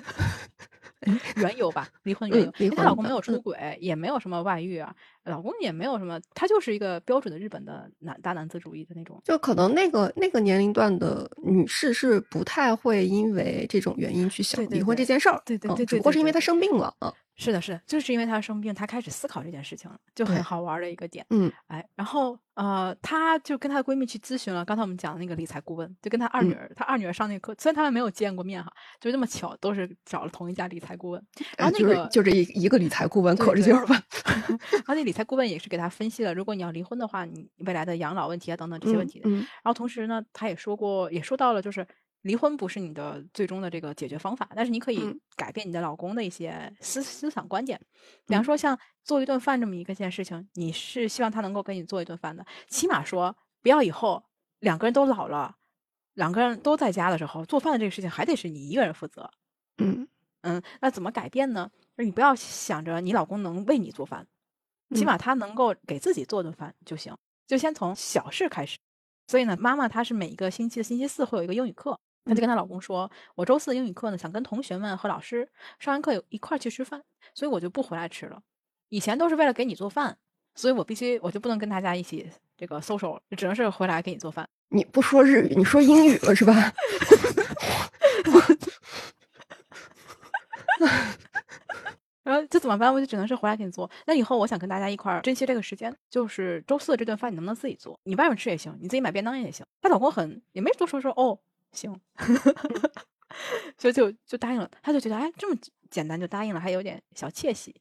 缘由吧，离婚缘由她老公没有出轨，也没有什么外遇啊，老公也没有什么，他就是一个标准的日本的男大男子主义的那种。就可能那个那个年龄段的女士是不太会因为这种原因去想离婚这件事儿，嗯对对对对只不过是因为她生病了，嗯是的，是的，就是因为她生病，她开始思考这件事情了，就很好玩儿的一个点。嗯哎，然后呃，她就跟她的闺蜜去咨询了，刚才我们讲的那个理财顾问，就跟她二女嗯儿，她二女儿上那个课，虽然他们没有见过面哈，就那么巧，都是找了同一家理财顾问。然后那个就这一一个理财顾问可着劲儿吧，然后那理财顾问也是给他分析了，如果你要离婚的话，你未来的养老问题啊等等这些问题。嗯嗯然后同时呢，他也说过，也说到了，就是离婚不是你的最终的这个解决方法，但是你可以嗯改变你的老公的一些思思想观点。比方嗯说，像做一顿饭这么一个件事情，你是希望他能够给你做一顿饭的，起码说不要以后两个人都老了，两个人都在家的时候，做饭的这个事情还得是你一个人负责。嗯嗯，那怎么改变呢？就是你不要想着你老公能为你做饭，起嗯码他能够给自己做顿饭就行，就先从小事开始。所以呢，妈妈她是每一个星期的星期四会有一个英语课，她就跟她老公说，我周四的英语课呢，想跟同学们和老师上完课有一块儿去吃饭，所以我就不回来吃了。以前都是为了给你做饭，所以我必须我就不能跟大家一起这个 social，只能是回来给你做饭。你不说日语，你说英语了是吧？然后这怎么办？我就只能是回来给你做。那以后我想跟大家一块儿珍惜这个时间，就是周四的这顿饭，你能不能自己做？你外面吃也行，你自己买便当也行。她老公很也没多说说哦，行，就就就答应了。她就觉得哎，这么简单就答应了，还有点小窃喜。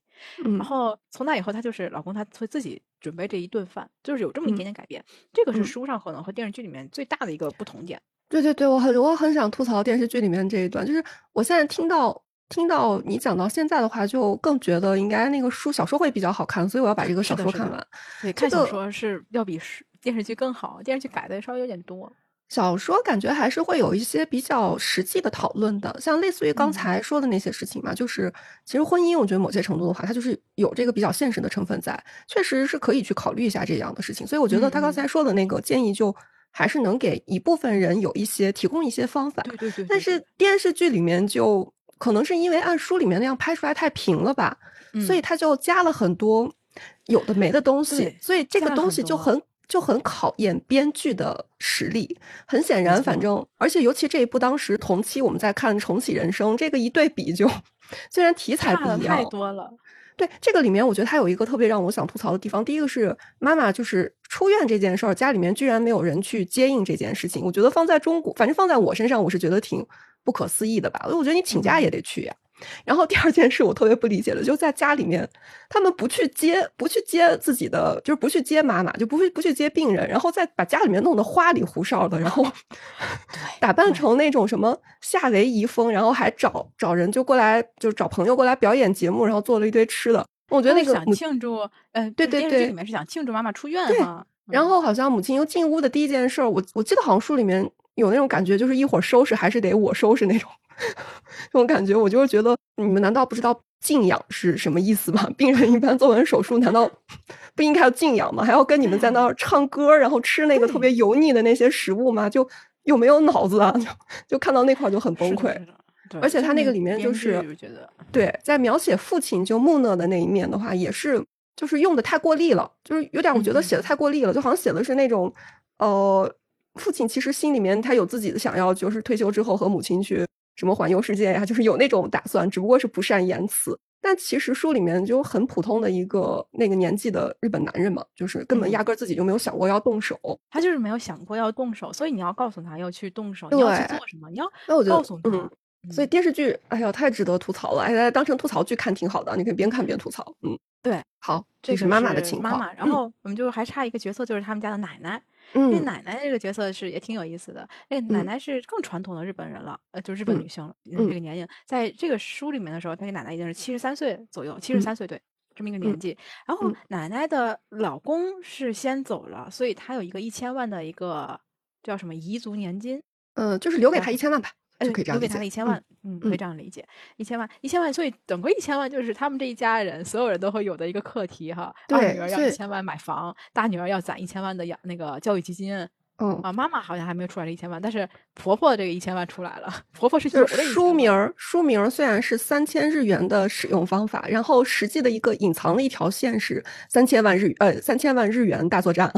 嗯然后从那以后，她就是老公他会自己准备这一顿饭，就是有这么一点点改变。这个是嗯书上可能和电视剧里面最大的一个不同点。对对对，我很我很想吐槽电视剧里面这一段，就是我现在听到听到你讲到现在的话，就更觉得应该那个书小说会比较好看，所以我要把这个小说看完。对，看小说是要比电视剧更好，电视剧改的稍微有点多。小说感觉还是会有一些比较实际的讨论的，像类似于刚嗯才说的那些事情嘛，就是其实婚姻，我觉得某些程度的话，它就是有这个比较现实的成分在，确实是可以去考虑一下这样的事情。所以我觉得他刚才说的那个建议，就还是能给一部分人有一些提供一些方法。对对对但是电视剧里面就可能是因为按书里面那样拍出来太平了吧，所以嗯他就加了很多有的没的东西，所以这个东西就很就很考验编剧的实力。很显然，反正而且尤其这一部当时同期我们在看《重启人生》，这个一对比就虽然题材不一样太，多了。对这个里面，我觉得它有一个特别让我想吐槽的地方。第一个是妈妈就是出院这件事儿，家里面居然没有人去接应这件事情。我觉得放在中国，反正放在我身上，我是觉得挺不可思议的吧。我觉得你请假也得去呀。然后第二件事我特别不理解的，就在家里面，他们不去接，不去接自己的，就是不去接妈妈，就不会不去接病人，然后再把家里面弄得花里胡哨的，然后 打扮成那种什么夏威夷风，然后还找找人就过来，就找朋友过来表演节目，然后做了一堆吃的。我觉得那个想庆祝，呃，对对对里面是想庆祝妈妈出院对哈。嗯然后好像母亲又进屋的第一件事儿，我我记得好像书里面有那种感觉，就是一会儿收拾还是得我收拾那种，这种感觉。我就是觉得你们难道不知道静养是什么意思吗？病人一般做完手术，难道不应该要静养吗？还要跟你们在那儿唱歌，然后吃那个特别油腻的那些食物吗？就有没有脑子啊？就 就看到那块儿就很崩溃。而且他那个里面就是对，在描写父亲就木讷的那一面的话，也是就是用的太过力了，就是有点我觉得嗯写的太过力了，就好像写的是那种，呃，父亲其实心里面他有自己的想要，就是退休之后和母亲去什么环游世界呀，就是有那种打算，只不过是不善言辞。但其实书里面就很普通的一个那个年纪的日本男人嘛，就是根本压根自己就没有想过要动手，他就是没有想过要动手，所以你要告诉他要去动手，你要去做什么，你要那我告诉他。所以电视剧，哎呀，太值得吐槽了！哎，当成吐槽剧看挺好的，你可以边看边吐槽。嗯，对，好，这是妈妈的情况。妈妈，然后我们就还差一个角色，就是他们家的奶奶。嗯，这奶奶这个角色是也挺有意思的。那，奶奶是更传统的日本人了，呃，就日本女性了。这个年龄，在这个书里面的时候，她奶奶已经是七十三岁左右，七十三岁对，这么一个年纪。然后奶奶的老公是先走了，所以她有一个一千万的一个叫什么彝族年金。嗯，就是留给她一千万吧。就可以这样留给他了一千万，嗯，可以这样理解，一千万，一千万，所以整个一千万就是他们这一家人所有人都会有的一个课题哈。大女儿要一千万买房，大女儿要攒一千万的养那个教育基金。嗯啊，妈妈好像还没有出来这一千万，但是婆婆这个一千万出来了。婆婆是就是。书名儿，书名儿虽然是三千日元的使用方法，然后实际的一个隐藏的一条线是三千万日呃三千万日元大作战。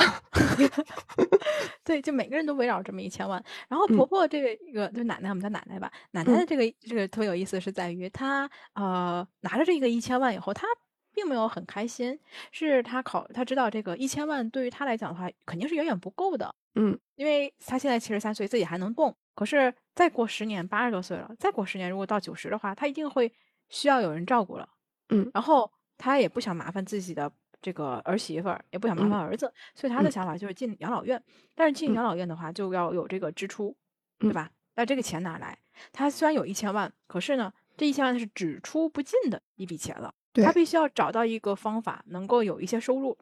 对，就每个人都围绕这么一千万。然后婆婆这个一个就奶奶，我们叫奶奶吧。奶奶的这个这个特别有意思，是在于她呃拿着这个一千万以后，她。并没有很开心，是他考他知道这个一千万对于他来讲的话，肯定是远远不够的。嗯，因为他现在七十三岁，自己还能动。可是再过十年，八十多岁了，再过十年，如果到九十的话，他一定会需要有人照顾了。嗯，然后他也不想麻烦自己的这个儿媳妇儿，也不想麻烦儿子，所以他的想法就是进养老院。但是进养老院的话，就要有这个支出，对吧？那这个钱哪来？他虽然有一千万，可是呢，这一千万是只出不进的一笔钱了。他必须要找到一个方法，能够有一些收入。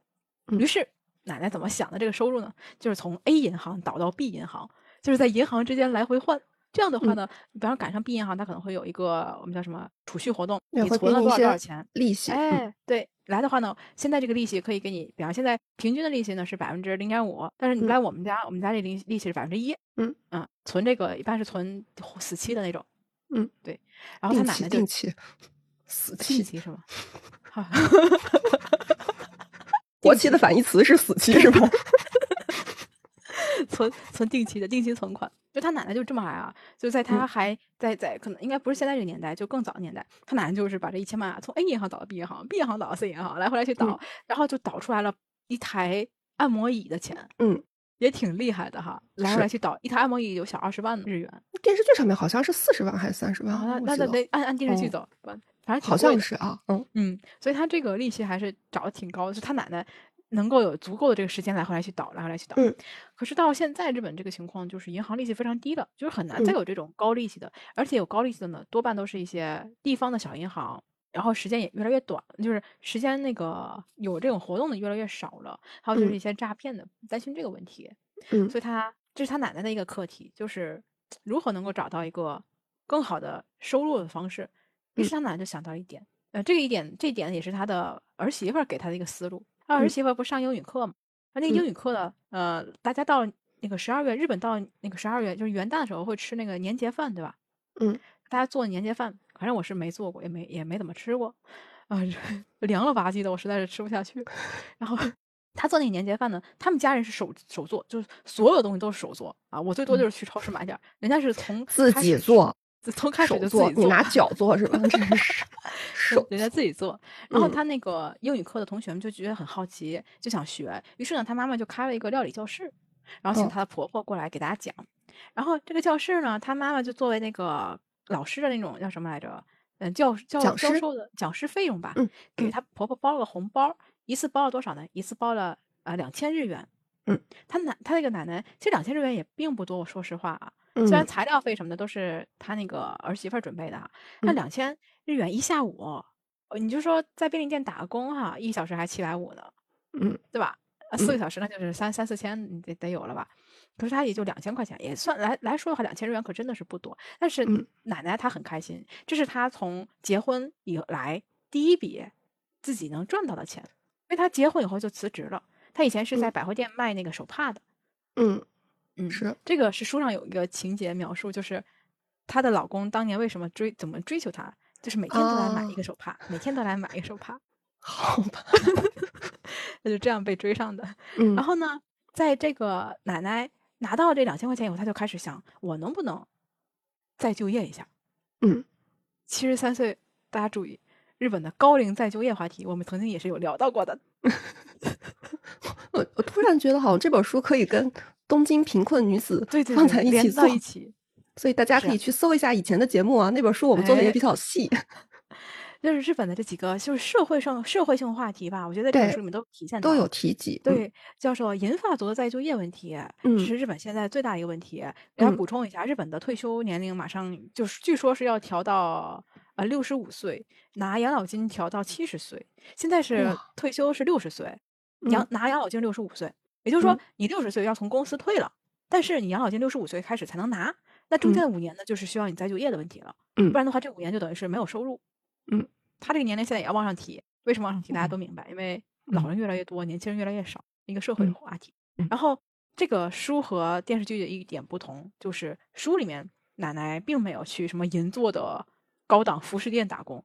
于是奶奶怎么想的这个收入呢？就是从 A 银行倒到 B 银行，就是在银行之间来回换。这样的话呢，比方赶上 B 银行，它可能会有一个我们叫什么储蓄活动，你存了多少多少钱利息？哎，对，来的话呢，现在这个利息可以给你，比方现在平均的利息呢是百分之零点五，但是你来我们家，我们家这利利息是百分之一。嗯嗯，存这个一般是存死期的那种。嗯，对。然后他奶奶就定期。死期是吗？活期的反义词是死期是吧？存存定期的定期存款，就他奶奶就这么来啊！就在他还在在可能应该不是现在这个年代，就更早的年代，他奶奶就是把这一千万啊从 A 银行倒到 B 银行，B 银行倒到 C 银行，来回来去倒，然后就倒出来了一台按摩椅的钱。嗯。也挺厉害的哈，来回来去倒一台按摩椅有小二十万日元。电视剧上面好像是四十万还是三十万？那那得按按电视剧走，反正好像是啊。嗯嗯，所以他这个利息还是找的挺高的，就他奶奶能够有足够的这个时间来回来去倒，来回来去倒。嗯。可是到现在日本这个情况，就是银行利息非常低了，就是很难再有这种高利息的，而且有高利息的呢，多半都是一些地方的小银行。然后时间也越来越短，就是时间那个有这种活动的越来越少了，还有就是一些诈骗的，担心这个问题，嗯，所以他这是他奶奶的一个课题，就是如何能够找到一个更好的收入的方式。于是他奶奶就想到一点，呃，这个一点，这一点也是他的儿媳妇给他的一个思路。他儿媳妇不上英语课嘛？那那个英语课呢？呃，大家到那个十二月，日本到那个十二月就是元旦的时候会吃那个年节饭，对吧？嗯，大家做年节饭。反正我是没做过，也没也没怎么吃过，啊，凉了吧唧的，我实在是吃不下去。然后他做那个年节饭呢，他们家人是手手做，就是所有东西都是手做啊。我最多就是去超市买点，人家是从自己做，从开始就做，你拿脚做是吧？真是手，人家自己做。然后他那个英语课的同学们就觉得很好奇，就想学，于是呢，他妈妈就开了一个料理教室，然后请他的婆婆过来给大家讲。然后这个教室呢，他妈妈就作为那个。老师的那种叫什么来着？嗯，教教教授的讲师费用吧。嗯，给他婆婆包了个红包，一次包了多少呢？一次包了啊两千日元。嗯，他奶他那个奶奶其实两千日元也并不多，我说实话啊。虽然材料费什么的都是他那个儿媳妇准备的，那两千日元一下午，你就说在便利店打个工哈，一小时还七百五呢。嗯，对吧？四个小时那就是三三四千，你得得有了吧？可是他也就两千块钱，也算来来说的话，两千日元可真的是不多。但是奶奶她很开心，这是她从结婚以来第一笔自己能赚到的钱，因为她结婚以后就辞职了。她以前是在百货店卖那个手帕的。嗯嗯，是这个是书上有一个情节描述，就是她的老公当年为什么追怎么追求她，就是每天都来买一个手帕，每天都来买一个手帕。好吧，那就这样被追上的。嗯，然后呢，在这个奶奶。拿到这两千块钱以后，她就开始想，我能不能再就业一下？嗯，七十三岁，大家注意，日本的高龄再就业话题，我们曾经也是有聊到过的。我我突然觉得，好像这本书可以跟东京贫困女子对对放在一起做连到一起。所以大家可以去搜一下以前的节目啊，那本书我们做的也哎比较细。就是日本的这几个就是社会上社会性话题吧，我觉得这本书里面都体现到都有提及。嗯，对，叫做银发族的再就业问题，嗯这是日本现在最大的一个问题。给大家嗯补充一下，日本的退休年龄马上就是据说是要调到呃六十五岁，拿养老金调到七十岁。现在是退休是六十岁，养嗯拿养老金六十五岁，也就是说嗯你六十岁要从公司退了，但是你养老金六十五岁开始才能拿，那中间嗯的五年呢，就是需要你再就业的问题了。嗯不然的话，这五年就等于是没有收入。嗯，他这个年龄现在也要往上提，为什么往上提？大家都明白，因为老嗯人越来越多，年轻人越来越少，一个社会的话题。嗯然后这个书和电视剧的一点不同，就是书里面奶奶并没有去什么银座的高档服饰店打工，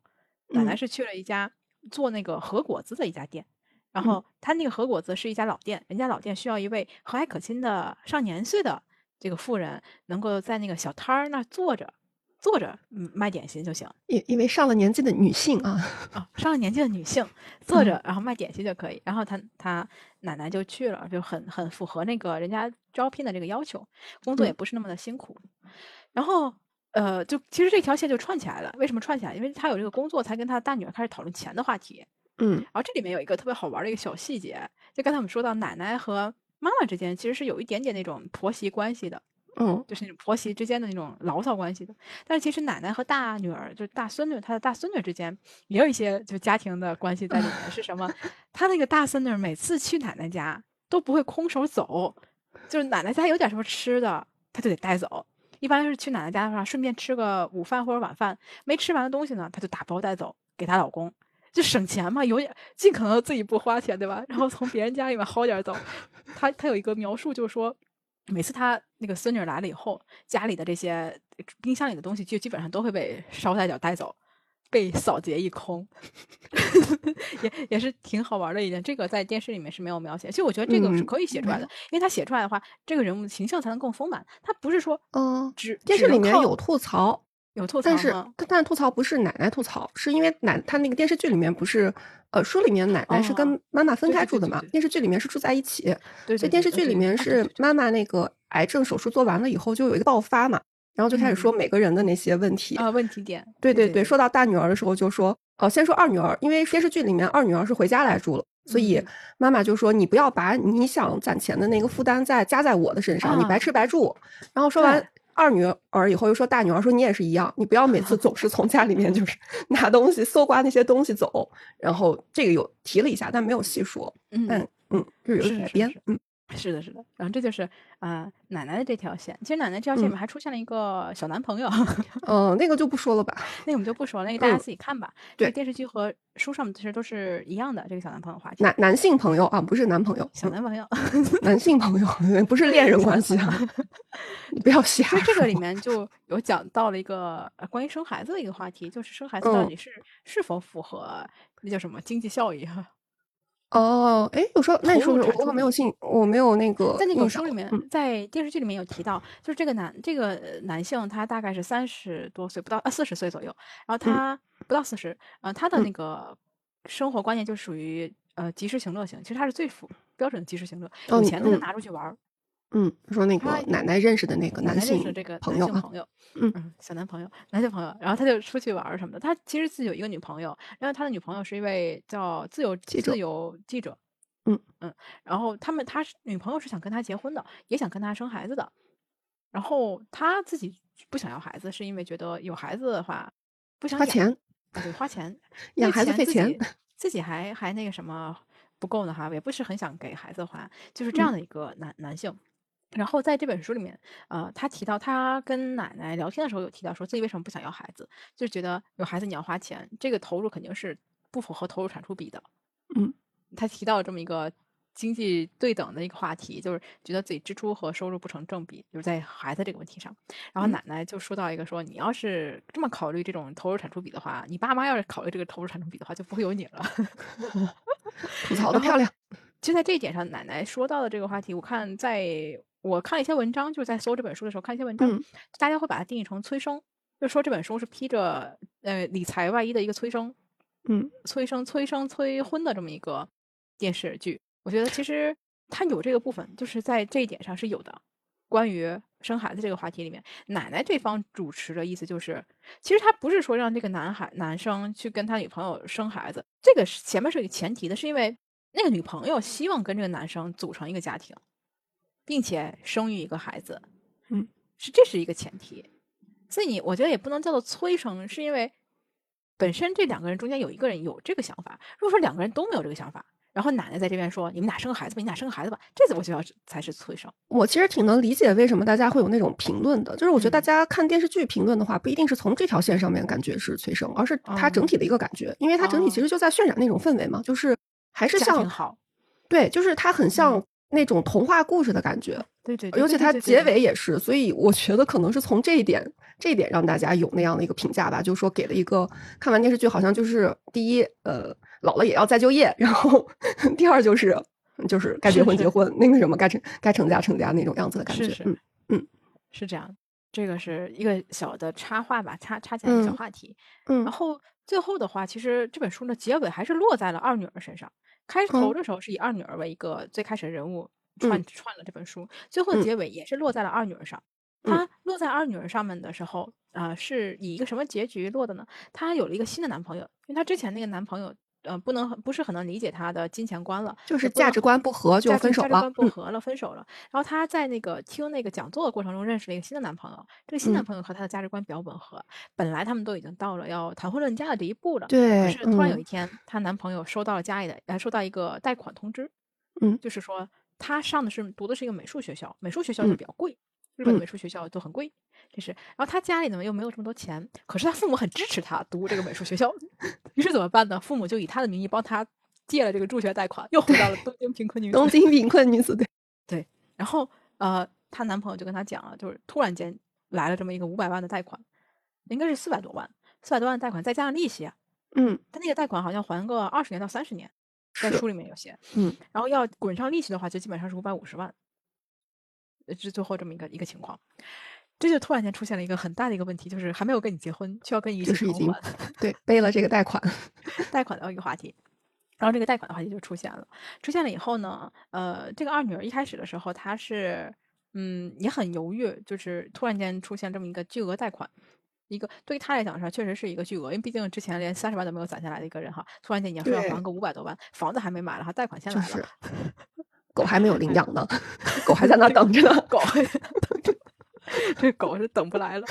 奶奶嗯是去了一家做那个和果子的一家店。然嗯后他那个和果子是一家老店，人家老店需要一位和蔼可亲的上年岁的这个妇人，能够在那个小摊儿那儿坐着，坐着嗯卖点心就行。因因为上了年纪的女性啊，啊，上了年纪的女性 坐着，然后卖点心就可以。然后他他奶奶就去了，就很很符合那个人家招聘的这个要求，工作也嗯不是那么的辛苦。然后呃，就其实这条线就串起来了。为什么串起来？因为他有这个工作，才跟他大女儿开始讨论钱的话题。嗯然后这里面有一个特别好玩的一个小细节，就刚才我们说到奶奶和妈妈之间其实是有一点点那种婆媳关系的。嗯就是那种婆媳之间的那种牢骚关系的。但是其实奶奶和大女儿，就是大孙女，她的大孙女之间也有一些就家庭的关系在里面。是什么？她那个大孙女每次去奶奶家都不会空手走，就是奶奶家有点什么吃的，她就得带走。一般是去奶奶家的话，顺便吃个午饭或者晚饭，没吃完的东西呢，她就打包带走给她老公。就省钱嘛，有点尽可能自己不花钱，对吧？然后从别人家里面薅点儿走。他他有一个描述，就是说，每次他那个孙女来了以后，家里的这些冰箱里的东西就基本上都会被捎带脚带走，被扫劫一空，也也是挺好玩的一件。这个在电视里面是没有描写，其实我觉得这个是嗯可以写出来的，因为他写出来的话，这个人物的形象才能更丰满。他不是说嗯，只电视里面有吐槽，有吐槽但是但但吐槽不是奶奶吐槽，是因为奶她那个电视剧里面不是，呃，书里面奶奶是哦跟妈妈分开住的嘛对对对对，电视剧里面是住在一起，对对所以电视剧里面是妈妈那个癌症手术做完了以后就有一个爆发嘛，然后就开始说嗯每个人的那些问题，啊问题点，对对对，说到大女儿的时候就说，呃，先说二女儿，因为电视剧里面二女儿是回家来住了，所以嗯。妈妈就说你不要把你想攒钱的那个负担再加在我的身上，你白啊。吃白住。然后说完对二女儿以后，又说大女儿说你也是一样，你不要每次总是从家里面就是拿东西搜刮那些东西走。然后这个有提了一下，但没有细说。嗯但嗯，就有是是改编。嗯是的，是的，然后这就是啊、呃奶奶的这条线。其实奶奶这条线里嗯面还出现了一个小男朋友，呃，那个就不说了吧。那个我们就不说了，那个大家嗯自己看吧。对这个电视剧和书上面其实都是一样的，这个小男朋友话题。男男性朋友啊，不是男朋友，嗯小男朋友，男性朋友，不是恋人关系啊。你不要瞎这个里面就有讲到了一个呃关于生孩子的一个话题，就是生孩子到嗯底是、是否符合那叫什么经济效益哈？哦，哎，有时候那你说我没有信，我没有那个在那本书里面，嗯。在电视剧里面有提到，就是这个男这个呃男性他大概是三十多岁，不到啊四十岁左右，然后他不到四十，呃，他的嗯。那个生活观念就属于呃及时行乐型，其实他是最符标准的及时行乐，有钱他就嗯。拿出去玩儿。嗯，说那个奶奶认识的那个奶奶认性识的这个朋友啊，男性朋友，嗯小男朋友，男性朋友，然后他就出去玩儿什么的。他其实自己有一个女朋友，然后他的女朋友是一位叫自由记者自由记者，嗯嗯，然后他们他是女朋友是想跟他结婚的，也想跟他生孩子的，然后他自己不想要孩子，是因为觉得有孩子的话不想养花钱，啊对，花钱，养孩子费钱己，自己还还那个什么不够呢哈，也不是很想给孩子花，就是嗯这样的一个男、男性。然后在这本书里面，呃，他提到他跟奶奶聊天的时候有提到说自己为什么不想要孩子，就是觉得有孩子你要花钱，这个投入肯定是不符合投入产出比的。嗯，他提到了这么一个经济对等的一个话题，就是觉得自己支出和收入不成正比，就是在孩子这个问题上。然后嗯奶奶就说到一个说，你要是这么考虑这种投入产出比的话，你爸妈要是考虑这个投入产出比的话，就不会有你了。吐槽的漂亮。就在这一点上，奶奶说到的这个话题，我看在我看了一些文章，就是在搜这本书的时候看一些文章，嗯大家会把它定义成催生，就说这本书是披着呃理财外衣的一个催生，嗯催生、催生、催婚的这么一个电视剧。我觉得其实它有这个部分，就是在这一点上是有的。关于生孩子这个话题里面，奶奶这方主持的意思就是，其实他不是说让这个男孩男生去跟他女朋友生孩子，这个是前面是有一个前提的，是因为那个女朋友希望跟这个男生组成一个家庭，并且生育一个孩子，嗯，是这是一个前提。所以你我觉得也不能叫做催生，是因为本身这两个人中间有一个人有这个想法。如果说两个人都没有这个想法，然后奶奶在这边说你们俩生个孩子吧，你俩生个孩子吧，这次我觉得才是催生。我其实挺能理解为什么大家会有那种评论的，就是我觉得大嗯家看电视剧评论的话，不一定是从这条线上面感觉是催生，而是它整哦体的一个感觉，因为它整体其实就在渲染那种氛围嘛，就是还是像好，对，就是它很像嗯那种童话故事的感觉，对对对，尤其它结尾也是，所以我觉得可能是从这一点，这一点让大家有那样的一个评价吧，就是说给了一个看完电视剧好像就是第一，呃，老了也要再就业，然后 第二就是就是该结婚结婚，那个什么该成该成家成家那种样子的感觉，是是嗯是这样。这个是一个小的插画吧，插插进来一个小嗯话题。嗯然后最后的话，其实这本书的结尾还是落在了二女儿身上。开头嗯的时候是以二女儿为一个最开始的人物串嗯串了这本书，最后结尾也是落在了二女儿上。嗯她落在二女儿上面的时候，呃，是以一个什么结局落的呢？她有了一个新的男朋友，因为她之前那个男朋友，呃，不能不是很能理解她的金钱观了，就是价值观不合就分手了价值观，不嗯合了，分手了。然后她在那个听那个讲座的过程中认识了一个新的男朋友，这个新男嗯朋友和她的价值观比较吻合。本来他们都已经到了要谈婚论嫁的这一步了，对可对，是突然有一嗯天，她男朋友收到了家里的，呃，收到一个贷款通知，嗯就是说他上的是读的是一个美术学校，美术学校就嗯比较贵，日本美术学校都很贵，这是。然后他家里呢又没有这么多钱，可是他父母很支持他读这个美术学校，于是怎么办呢？父母就以他的名义帮他借了这个助学贷款，又回到了东京贫困女子。东京贫困女子对 对，然后呃，她男朋友就跟她讲了，就是突然间来了这么一个五百万的贷款，应该是四百多万，四百多万贷款再加上利息啊，嗯他那个贷款好像还个二十年到三十年，在书里面有写。嗯然后要滚上利息的话，就基本上是五百五十万，呃是最后这么一个一个情况。这就突然间出现了一个很大的一个问题，就是还没有跟你结婚，就要跟你一起就是已经偿还对背了这个贷款，贷款的一个话题。然后这个贷款的话题就出现了，出现了以后呢，呃，这个二女儿一开始的时候，她是嗯也很犹豫，就是突然间出现这么一个巨额贷款，一个对于她来讲是确实是一个巨额，因为毕竟之前连三十万都没有攒下来的一个人哈，突然间你要说要还个五百多万，房子还没买了哈，贷款先来了，就 是狗还没有领养呢，狗还在那等着呢。狗等着，这狗是等不来了。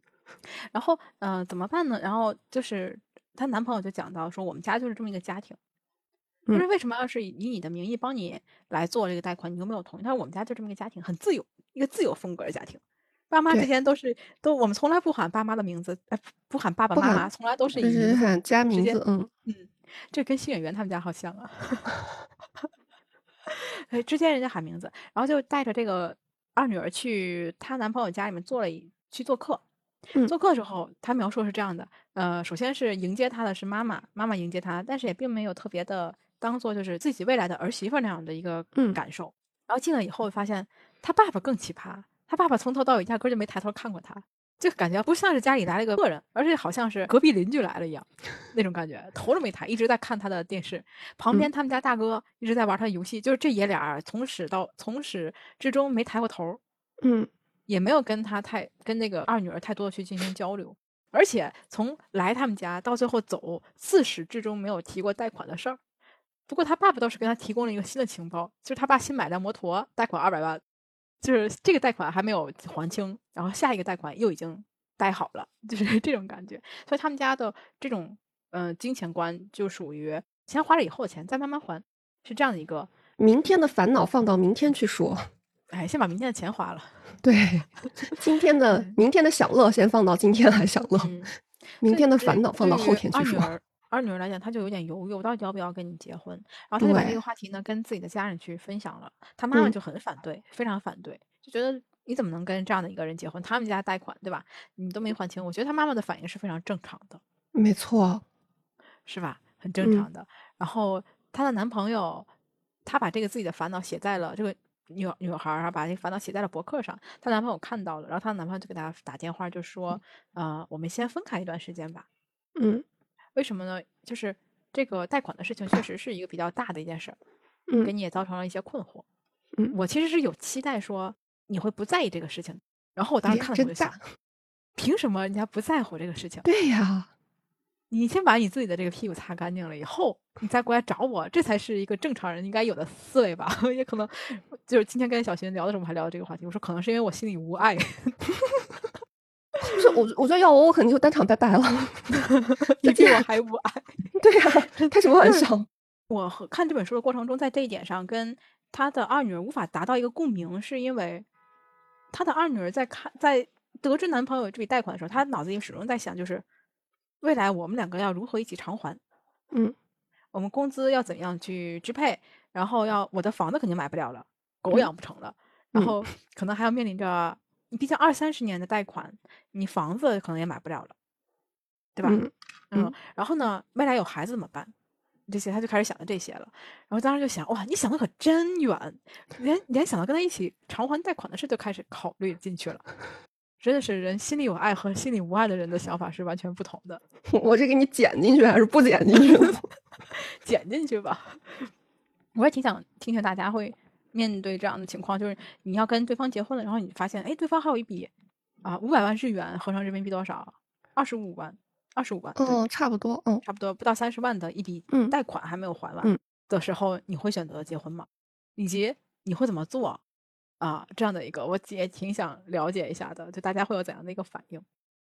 然后，呃，怎么办呢？然后就是她男朋友就讲到说，我们家就是这么一个家庭，就是嗯为什么要是以以你的名义帮你来做这个贷款，你又没有同意？他说我们家就这么一个家庭，很自由，一个自由风格的家庭。爸妈之对间都是都，我们从来不喊爸妈的名字，哎，不不喊爸爸妈妈，从来都是就以喊家名字，嗯嗯，这跟新演员他们家好像啊。哎，之前人家喊名字，然后就带着这个二女儿去她男朋友家里面做了一去做客。嗯做客的时候，她描述是这样的：呃，首先是迎接她的是妈妈，妈妈迎接她，但是也并没有特别的当做就是自己未来的儿媳妇那样的一个嗯感受。然后进来以后发现，她爸爸更奇葩，她爸爸从头到尾压根就没抬头看过她。就感觉不像是家里来了一个客人，而是好像是隔壁邻居来了一样，那种感觉，头都没抬，一直在看他的电视。旁边他们家大哥一直在玩他的游戏，就是这爷俩从始到从始至终没抬过头，嗯也没有跟他太跟那个二女儿太多的去进行交流，而且从来他们家到最后走，自始至终没有提过贷款的事儿。不过他爸爸倒是给他提供了一个新的情报，就是他爸新买辆摩托，贷款二百万，就是这个贷款还没有还清，然后下一个贷款又已经贷好了，就是 这种感觉。所以他们家的这种嗯、呃金钱观就属于先花了以后的钱再慢慢还，是这样的一个。明天的烦恼放到明天去说。哎，先把明天的钱花了。对，今天的明天的享乐先放到今天来享乐，嗯，明天的烦恼放到后天去说。二女儿来讲，她就有点犹豫，我到底要不要跟你结婚？然后她就把这个话题呢跟自己的家人去分享了，她妈妈嗯就很反对，非常反对，就觉得你怎么能跟这样的一个人结婚？他们家贷款对吧？你都没还清，我觉得她妈妈的反应是非常正常的，没错，是吧？很正嗯常的。然后她的男朋友，她把这个自己的烦恼写在了这个女女孩儿把这个烦恼写在了博客上，她男朋友看到了，然后她男朋友就给她打电话，就说：“呃，我们先分开一段时间吧。”嗯为什么呢？就是这个贷款的事情确实是一个比较大的一件事儿，给嗯你也造成了一些困惑。嗯，我其实是有期待说你会不在意这个事情，然后我当时看了我就想，凭什么人家不在乎这个事情？对呀，你先把你自己的这个屁股擦干净了以后，你再过来找我，这才是一个正常人应该有的思维吧？也可能就是今天跟小新聊的时候，我们还聊到这个话题。我说可能是因为我心里无爱，不是我，我觉得要我，我肯定就当场拜拜了。你比我还无爱。对呀，开什么玩笑？我和看这本书的过程中，在这一点上跟他的二女儿无法达到一个共鸣，是因为他的二女儿在看在得知男朋友有这笔贷款的时候，她脑子里始终在想，就是未来我们两个要如何一起偿还，嗯我们工资要怎样去支配，然后要我的房子肯定买不了了，狗嗯养不成了，然嗯后可能还要面临着，你毕竟二三十年的贷款，你房子可能也买不了了，对吧？嗯然后呢，未来有孩子怎么办？这些他就开始想着这些了。然后当时就想，哇，你想的可真远，连连想到跟他一起偿还贷款的事就开始考虑进去了。真的是人心里有爱和心里无爱的人的想法是完全不同的。我这给你剪进去还是不剪进去？剪进去吧。我也挺想听听大家会面对这样的情况，就是你要跟对方结婚了，然后你发现，哎，对方还有一笔啊五百万日元，合成人民币多少？二十五万，二十五万，对嗯，差不多，嗯差不多不到三十万的一笔嗯贷款还没有还完嗯的时候，你会选择结婚吗？以及你会怎么做啊？这样的一个，我也挺想了解一下的，就大家会有怎样的一个反应？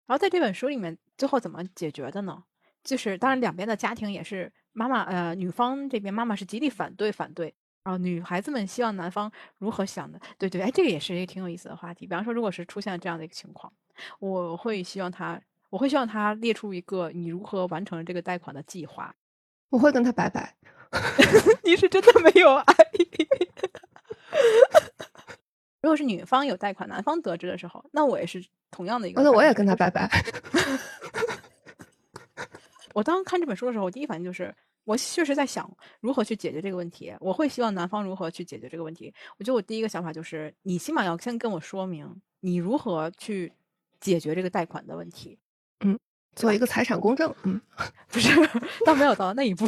然后在这本书里面，最后怎么解决的呢？就是当然两边的家庭也是妈妈呃女方这边妈妈是极力反对反对，然后女孩子们希望男方如何想的？对对，哎，这个也是一个挺有意思的话题。比方说，如果是出现这样的一个情况，我会希望他，我会希望他列出一个你如何完成这个贷款的计划。我会跟他拜拜。你是真的没有爱。如果是女方有贷款，男方得知的时候，那我也是同样的一个。那我也跟他拜拜。我当看这本书的时候，我第一反应就是，我确实在想如何去解决这个问题。我会希望男方如何去解决这个问题。我觉得我第一个想法就是，你起码要先跟我说明你如何去解决这个贷款的问题。嗯做一个财产公证，嗯，不是，倒没有到那一步。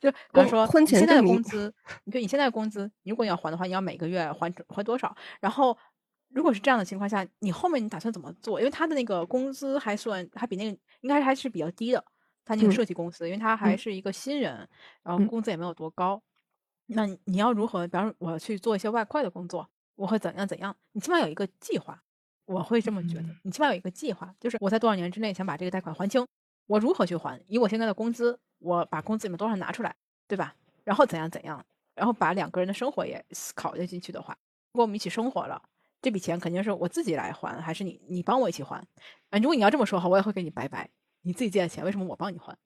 就比如说，婚前现在前的工资，你对你现在的工资，如果你要还的话，你要每个月还还多少？然后，如果是这样的情况下，你后面你打算怎么做？因为他的那个工资还算还比那个应该还是比较低的，他那个嗯设计公司，因为他还嗯是一个新人，然后嗯工资也没有多高。那你你要如何？比方说，我去做一些外快的工作，我会怎样怎样？你起码有一个计划。我会这么觉得，嗯你起码有一个计划，就是我在多少年之内想把这个贷款还清。我如何去还？以我现在的工资，我把工资里面多少拿出来，对吧？然后怎样怎样，然后把两个人的生活也考虑进去的话，如果我们一起生活了，这笔钱肯定是我自己来还，还是你你帮我一起还？啊，如果你要这么说的话，我也会跟你拜拜。你自己借的钱，为什么我帮你还？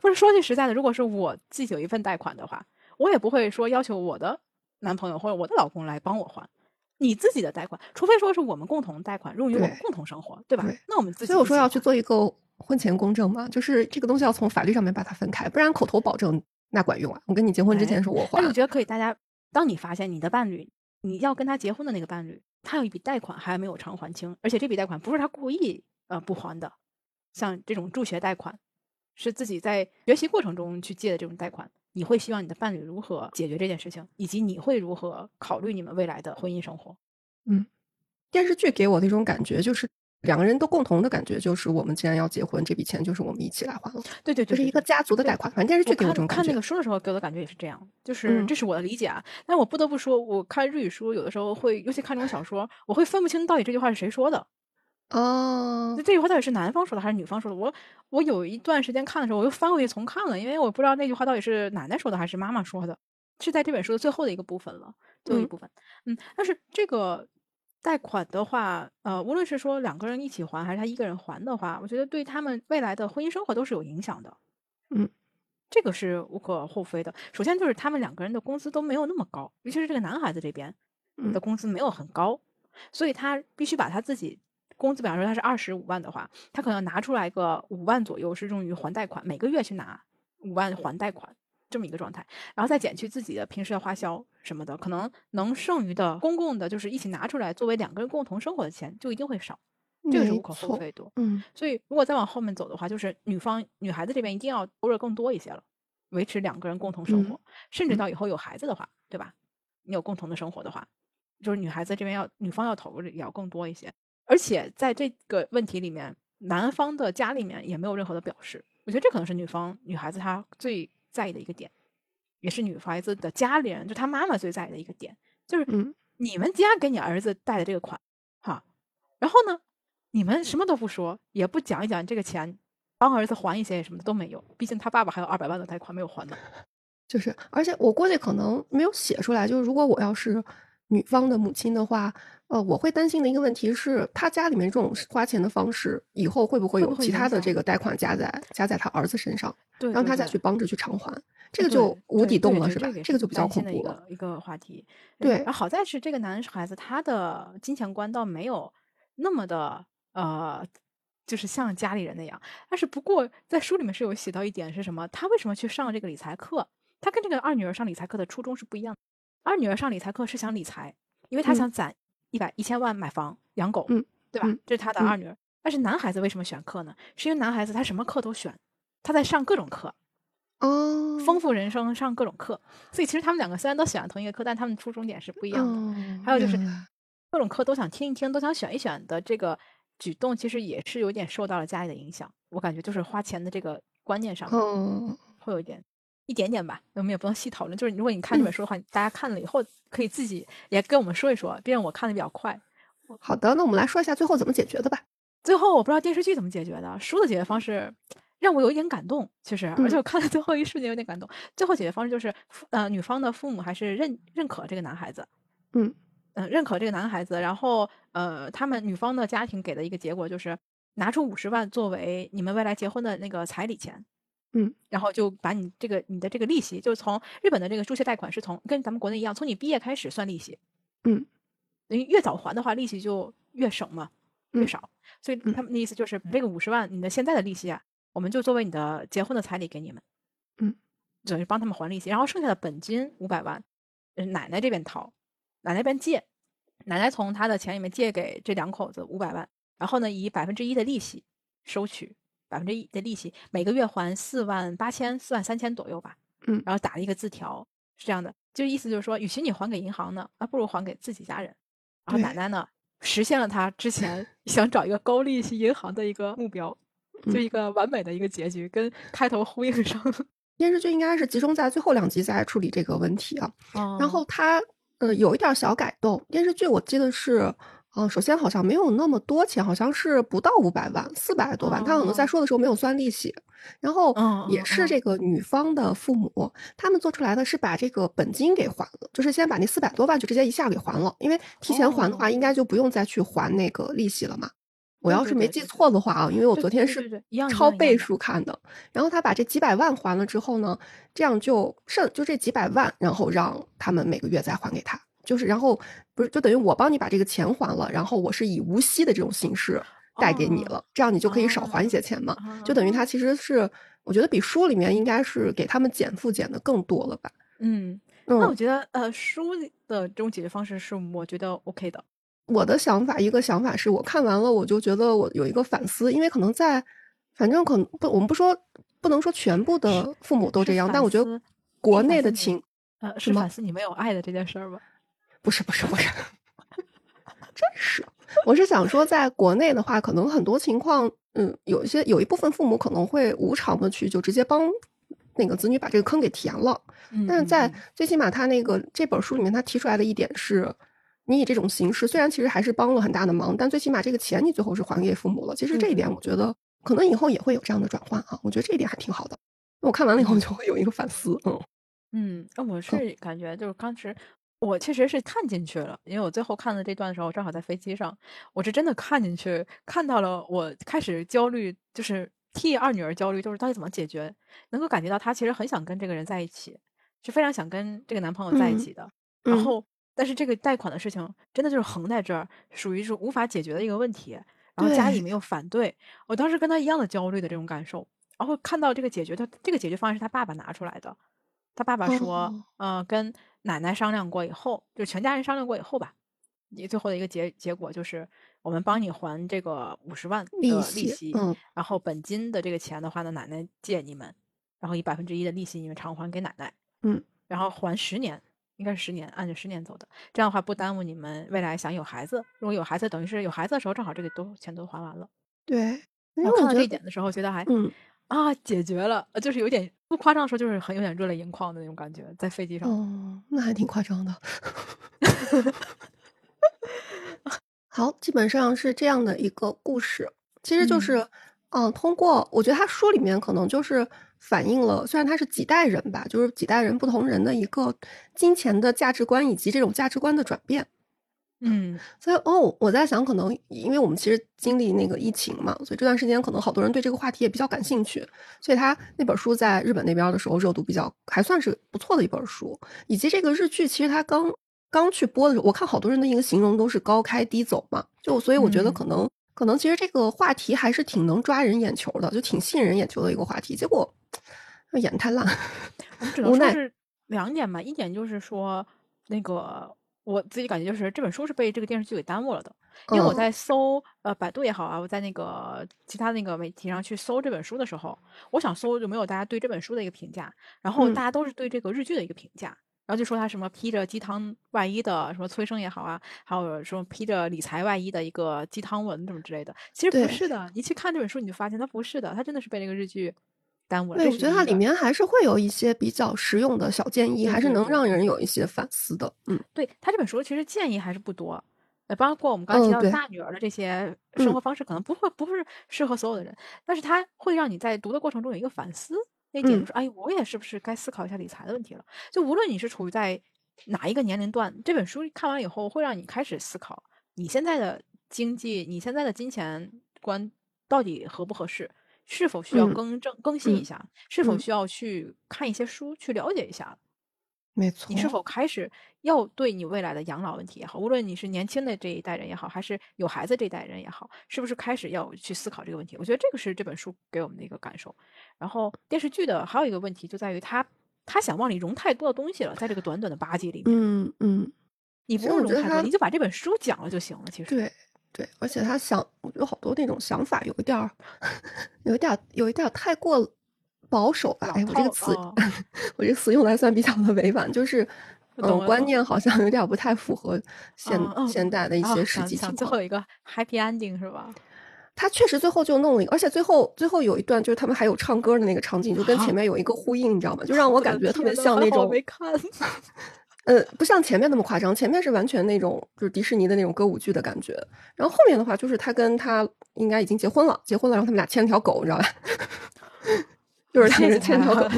不是说句实在的，如果是我自己有一份贷款的话，我也不会说要求我的男朋友或者我的老公来帮我还。你自己的贷款，除非说是我们共同贷款，用于我们共同生活，对吧？对那我们自己所以我说要去做一个婚前公证嘛，就是这个东西要从法律上面把它分开，不然口头保证那管用啊。我跟你结婚之前说我还但我，觉得可以，大家当你发现你的伴侣，你要跟他结婚的那个伴侣，他有一笔贷款还没有偿还清，而且这笔贷款不是他故意呃不还的，像这种助学贷款，是自己在学习过程中去借的这种贷款，你会希望你的伴侣如何解决这件事情，以及你会如何考虑你们未来的婚姻生活？嗯电视剧给我的一种感觉就是。两个人都共同的感觉就是，我们既然要结婚，这笔钱就是我们一起来还了，对对对，就是一个家族的贷款。反正电视剧给我看这种感觉。看那个书的时候给我的感觉也是这样，就是嗯这是我的理解啊。但我不得不说，我看日语书有的时候会，尤其看这种小说，我会分不清到底这句话是谁说的。哦那，这句话到底是男方说的还是女方说的？我我有一段时间看的时候，我又翻回去重看了，因为我不知道那句话到底是奶奶说的还是妈妈说的，是在这本书的最后的一个部分了，最后一嗯部分。嗯，但是这个贷款的话，呃，无论是说两个人一起还，还是他一个人还的话，我觉得对他们未来的婚姻生活都是有影响的。嗯，这个是无可厚非的。首先就是他们两个人的工资都没有那么高，尤其是这个男孩子这边嗯的工资没有很高，所以他必须把他自己工资，比方说他是二十五万的话，他可能拿出来个五万左右是用于还贷款，每个月去拿五万还贷款。这么一个状态，然后再减去自己的平时的花销什么的，可能能剩余的公共的，就是一起拿出来作为两个人共同生活的钱，就一定会少，这个是无可厚非的。嗯，所以如果再往后面走的话，就是女方女孩子这边一定要投入更多一些了，维持两个人共同生活，甚至到以后有孩子的话，对吧？你有共同的生活的话，就是女孩子这边要女方要投入也要更多一些，而且在这个问题里面，男方的家里面也没有任何的表示，我觉得这可能是女方女孩子她最。在意的一个点，也是女孩子的家里人，就她妈妈最在意的一个点，就是你们家给你儿子贷的这个款，哈，然后呢，你们什么都不说，也不讲一讲这个钱，帮儿子还一些什么的都没有，毕竟他爸爸还有二百万的贷款没有还呢。就是，而且我估计可能没有写出来，就是如果我要是女方的母亲的话。呃，我会担心的一个问题是，他家里面这种花钱的方式，以后会不会有其他的这个贷款加在加在他儿子身上，对让他再去帮着去偿还，这个就无底洞了，是吧？这个就比较恐怖了。一个话题，对。然后好在是这个男孩子他的金钱观倒没有那么的呃，就是像家里人那样。但是不过在书里面是有写到一点是什么？他为什么去上这个理财课？他跟这个二女儿上理财课的初衷是不一样的。二女儿上理财课是想理财，因为她想攒。一百一千万买房养狗，嗯，对吧？这是他的二女儿。但是男孩子为什么选课呢？是因为男孩子他什么课都选，他在上各种课，哦，丰富人生，上各种课。所以其实他们两个虽然都选了同一个课，但他们初衷点是不一样的。还有就是各种课都想听一听，都想选一选的这个举动，其实也是有点受到了家里的影响。我感觉就是花钱的这个观念上，嗯，会有一点。一点点吧，我们也不能细讨论。就是如果你看这本书的话，大家看了以后可以自己也跟我们说一说。毕竟我看的比较快。好的，那我们来说一下最后怎么解决的吧。最后我不知道电视剧怎么解决的，书的解决方式让我有一点感动，其实，而且我看了最后一瞬间有点感动。最后解决方式就是，呃，女方的父母还是认认可这个男孩子，嗯嗯，认可这个男孩子。然后，呃，他们女方的家庭给的一个结果就是拿出五十万作为你们未来结婚的那个彩礼钱。嗯，然后就把你这个你的这个利息，就是从日本的这个助学贷款是从跟咱们国内一样，从你毕业开始算利息。嗯，因为越早还的话，利息就越省嘛，越少。所以他们的意思就是，这个五十万你的现在的利息啊，我们就作为你的结婚的彩礼给你们。嗯，等于帮他们还利息，然后剩下的本金五百万，奶奶这边掏，奶奶这边借，奶奶从她的钱里面借给这两口子五百万，然后呢以百分之一的利息收取。百分之一的利息，每个月还四万八千、四万三千左右吧。嗯，然后打了一个字条，是这样的，就意思就是说，与其你还给银行呢，那不如还给自己家人。然后奶奶呢，实现了她之前 想找一个高利息银行的一个目标，就一个完美的一个结局，跟开头呼应上。电视剧应该是集中在最后两集在处理这个问题啊。然后它呃有一点小改动，电视剧我记得是。嗯，首先好像没有那么多钱，好像是不到五百万，四百多万。他可能在说的时候没有算利息，然后也是这个女方的父母，他们做出来的是把这个本金给还了，就是先把那四百多万就直接一下给还了，因为提前还的话，应该就不用再去还那个利息了嘛。我要是没记错的话啊，因为我昨天是超倍数看的。然后他把这几百万还了之后呢，这样就剩就这几百万，然后让他们每个月再还给他。就是，然后不是，就等于我帮你把这个钱还了，然后我是以无息的这种形式贷给你了，这样你就可以少还一些钱嘛。就等于他其实是，我觉得比书里面应该是给他们减负减的更多了吧。嗯，那我觉得呃，书的这种解决方式是我觉得 OK 的。我的想法，一个想法是我看完了，我就觉得我有一个反思，因为可能在，反正可能不，我们不说不能说全部的父母都这样，但我觉得国内的情，呃，是反思你没有爱的这件事儿吧。不是不是不是，真是，我是想说，在国内的话，可能很多情况，嗯，有一些有一部分父母可能会无偿的去就直接帮那个子女把这个坑给填了。但是在最起码他那个这本书里面，他提出来的一点是，你以这种形式，虽然其实还是帮了很大的忙，但最起码这个钱你最后是还给父母了。其实这一点，我觉得可能以后也会有这样的转换啊。我觉得这一点还挺好的。我看完了以后就会有一个反思。嗯嗯，我是感觉就是当时。我确实是看进去了，因为我最后看的这段的时候，我正好在飞机上，我是真的看进去，看到了我开始焦虑，就是替二女儿焦虑，就是到底怎么解决，能够感觉到她其实很想跟这个人在一起，是非常想跟这个男朋友在一起的。然后，但是这个贷款的事情真的就是横在这儿，属于是无法解决的一个问题。然后家里没有反对，我当时跟他一样的焦虑的这种感受。然后看到这个解决，他这个解决方案是他爸爸拿出来的。他爸爸说，哦呃，跟奶奶商量过以后，就全家人商量过以后吧，你最后的一个结结果就是，我们帮你还这个五十万的利利息然后本金的这个钱的话呢，奶奶借你们，然后以百分之一的利息你们偿还给奶奶，嗯，然后还十年，应该是十年，按照十年走的，这样的话不耽误你们未来想有孩子，如果有孩子，等于是有孩子的时候正好这个都钱都还完了。对，因为我看到这一点的时候，觉得还嗯啊解决了，呃就是有点不夸张的说，就是很有点热泪盈眶的那种感觉，在飞机上。哦，那还挺夸张的。好，基本上是这样的一个故事，其实就嗯是，嗯、通过我觉得他书里面可能就是反映了，虽然他是几代人吧，就是几代人不同人的一个金钱的价值观以及这种价值观的转变。嗯。所以哦，我在想，可能因为我们其实经历那个疫情嘛，所以这段时间可能好多人对这个话题也比较感兴趣，所以他那本书在日本那边的时候热度比较还算是不错的一本书，以及这个日剧其实它刚刚去播的时候，我看好多人的一个形容都是高开低走嘛，就所以我觉得嗯。可能、可能其实这个话题还是挺能抓人眼球的，就挺吸引人眼球的一个话题，结果演得太烂，我们只能说是两点吧，一点就是说那个。我自己感觉就是这本书是被这个电视剧给耽误了的，因为我嗯在搜呃百度也好啊，我在那个其他那个媒体上去搜这本书的时候，我想搜有没有大家对这本书的一个评价，然后嗯。大家都是对这个日剧的一个评价，然后就说他什么披着鸡汤外衣的什么催生也好啊，还有什么披着理财外衣的一个鸡汤文什么之类的，其实不是的，你去看这本书你就发现它不是的，它真的是被这个日剧耽误了。对，我觉得它里面还是会有一些比较实用的小建议，还是能让人有一些反思的，嗯。对他这本书其实建议还是不多，呃，包括我们刚才提到大女儿的这些生嗯活方式，可能不会不是适合所有的人，但是它会让你在读的过程中有一个反思。那一点嗯就是，哎，我也是不是该思考一下理财的问题了？就无论你是处于在哪一个年龄段，这本书看完以后，会让你开始思考你现在的经济、你现在的金钱观到底合不合适，是否需要嗯更正、更新一嗯下，是否嗯需要去看一些书去了解一下。没错，你是否开始要对你未来的养老问题也好，无论你是年轻的这一代人也好，还是有孩子这一代人也好，是不是开始要去思考这个问题？我觉得这个是这本书给我们的一个感受。然后电视剧的还有一个问题就在于他他想往里融太多的东西了，在这个短短的八集里面，嗯嗯，你不用融太多，你就把这本书讲了就行了。其实，对对，而且他想，我觉得好多那种想法有一点儿，有一点儿，有一点儿太过保守吧。老哎，我这个词，哦我这个词用来算比较的委婉，就是。嗯，观念好像有点不太符合现、现代的一啊些实际情况。想最后一个 happy ending 是吧？他确实最后就弄了一个，而且最后最后有一段就是他们还有唱歌的那个场景，就跟前面有一个呼应，你知道吗？就让 我感觉特别像那种我没看。呃，不像前面那么夸张，前面是完全那种就是迪士尼的那种歌舞剧的感觉，然后后面的话就是他跟他应该已经结婚了，结婚了，然后他们俩牵了条狗，你知道吧？就是两个人牵条狗，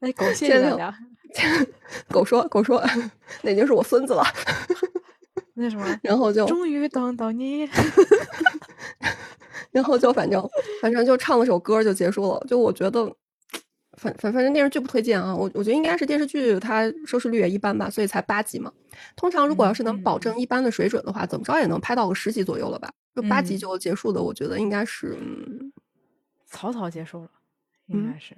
那狗谢谢牵条大家。狗说狗说 那已经是我孙子了，那什么，然后就终于等到你。然后就反正反正就唱了首歌就结束了，就我觉得。反反反正电视剧不推荐啊，我我觉得应该是电视剧它收视率也一般吧，所以才八集嘛。通常如果要是能保证一般的水准的话，怎么着也能拍到个十集左右了吧？就八集嗯就结束的，我觉得应该是嗯草草结束了，应该是。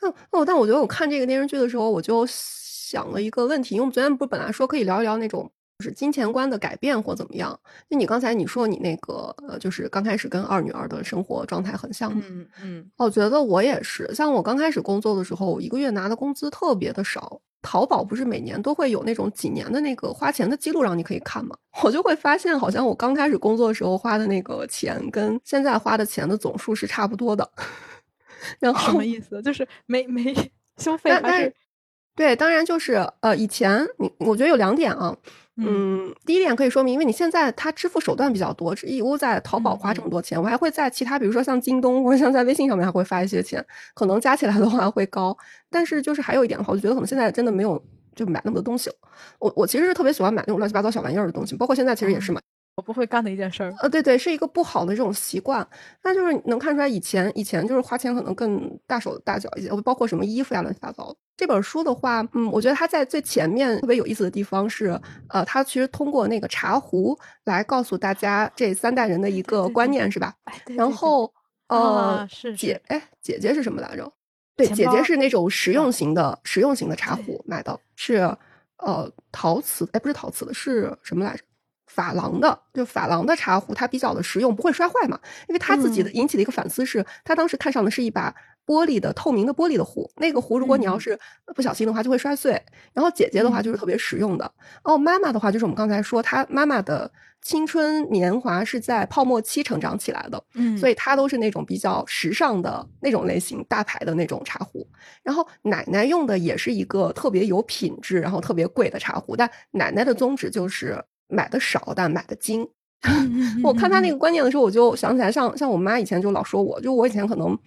那哦但我觉得我看这个电视剧的时候，我就想了一个问题，因为我们昨天不是本来说可以聊一聊那种就是金钱观的改变或怎么样？就你刚才你说你那个呃，就是刚开始跟二女儿的生活状态很像嘛？嗯嗯我觉得我也是，像我刚开始工作的时候，我一个月拿的工资特别的少。淘宝不是每年都会有那种几年的那个花钱的记录让你可以看吗？我就会发现，好像我刚开始工作的时候花的那个钱跟现在花的钱的总数是差不多的。然后什么意思？就是没没 消费但是对，当然就是呃，以前你我觉得有两点啊，嗯，第一点可以说明，因为你现在它支付手段比较多，只义乌在淘宝花这么多钱，我还会在其他，比如说像京东或者像在微信上面还会发一些钱，可能加起来的话会高。但是就是还有一点的话，我就觉得可能现在真的没有就买那么多东西了。我我其实是特别喜欢买那种乱七八糟小玩意儿的东西，包括现在其实也是买。我不会干的一件事儿。呃，对对，是一个不好的这种习惯。那就是能看出来，以前以前就是花钱可能更大手大脚一些，包括什么衣服呀，乱七八糟的。这本书的话，嗯，我觉得它在最前面特别有意思的地方是，呃，它其实通过那个茶壶来告诉大家这三代人的一 个观念，是吧？然后，呃，啊是是姐，哎，姐姐是什么来着？对，姐姐是那种实用型的、实用型的茶壶买的，是呃陶瓷，哎，不是陶瓷的，是什么来着？珐琅的，就珐琅的茶壶，它比较的实用，不会摔坏嘛。因为他自己的嗯引起的一个反思是，他当时看上的是一把玻璃的透明的玻璃的壶，那个壶如果你要嗯是不小心的话就会摔碎。然后姐姐的话嗯就是特别实用的，哦，妈妈的话就是我们刚才说，她妈妈的青春年华是在泡沫期成长起来的，嗯，所以她都是那种比较时尚的那种类型，大牌的那种茶壶。然后奶奶用的也是一个特别有品质，然后特别贵的茶壶，但奶奶的宗旨就是买的少，但买的精。嗯我看他那个，个观念的时候，我就想起来像，像我妈以前就老说我，就我以前可能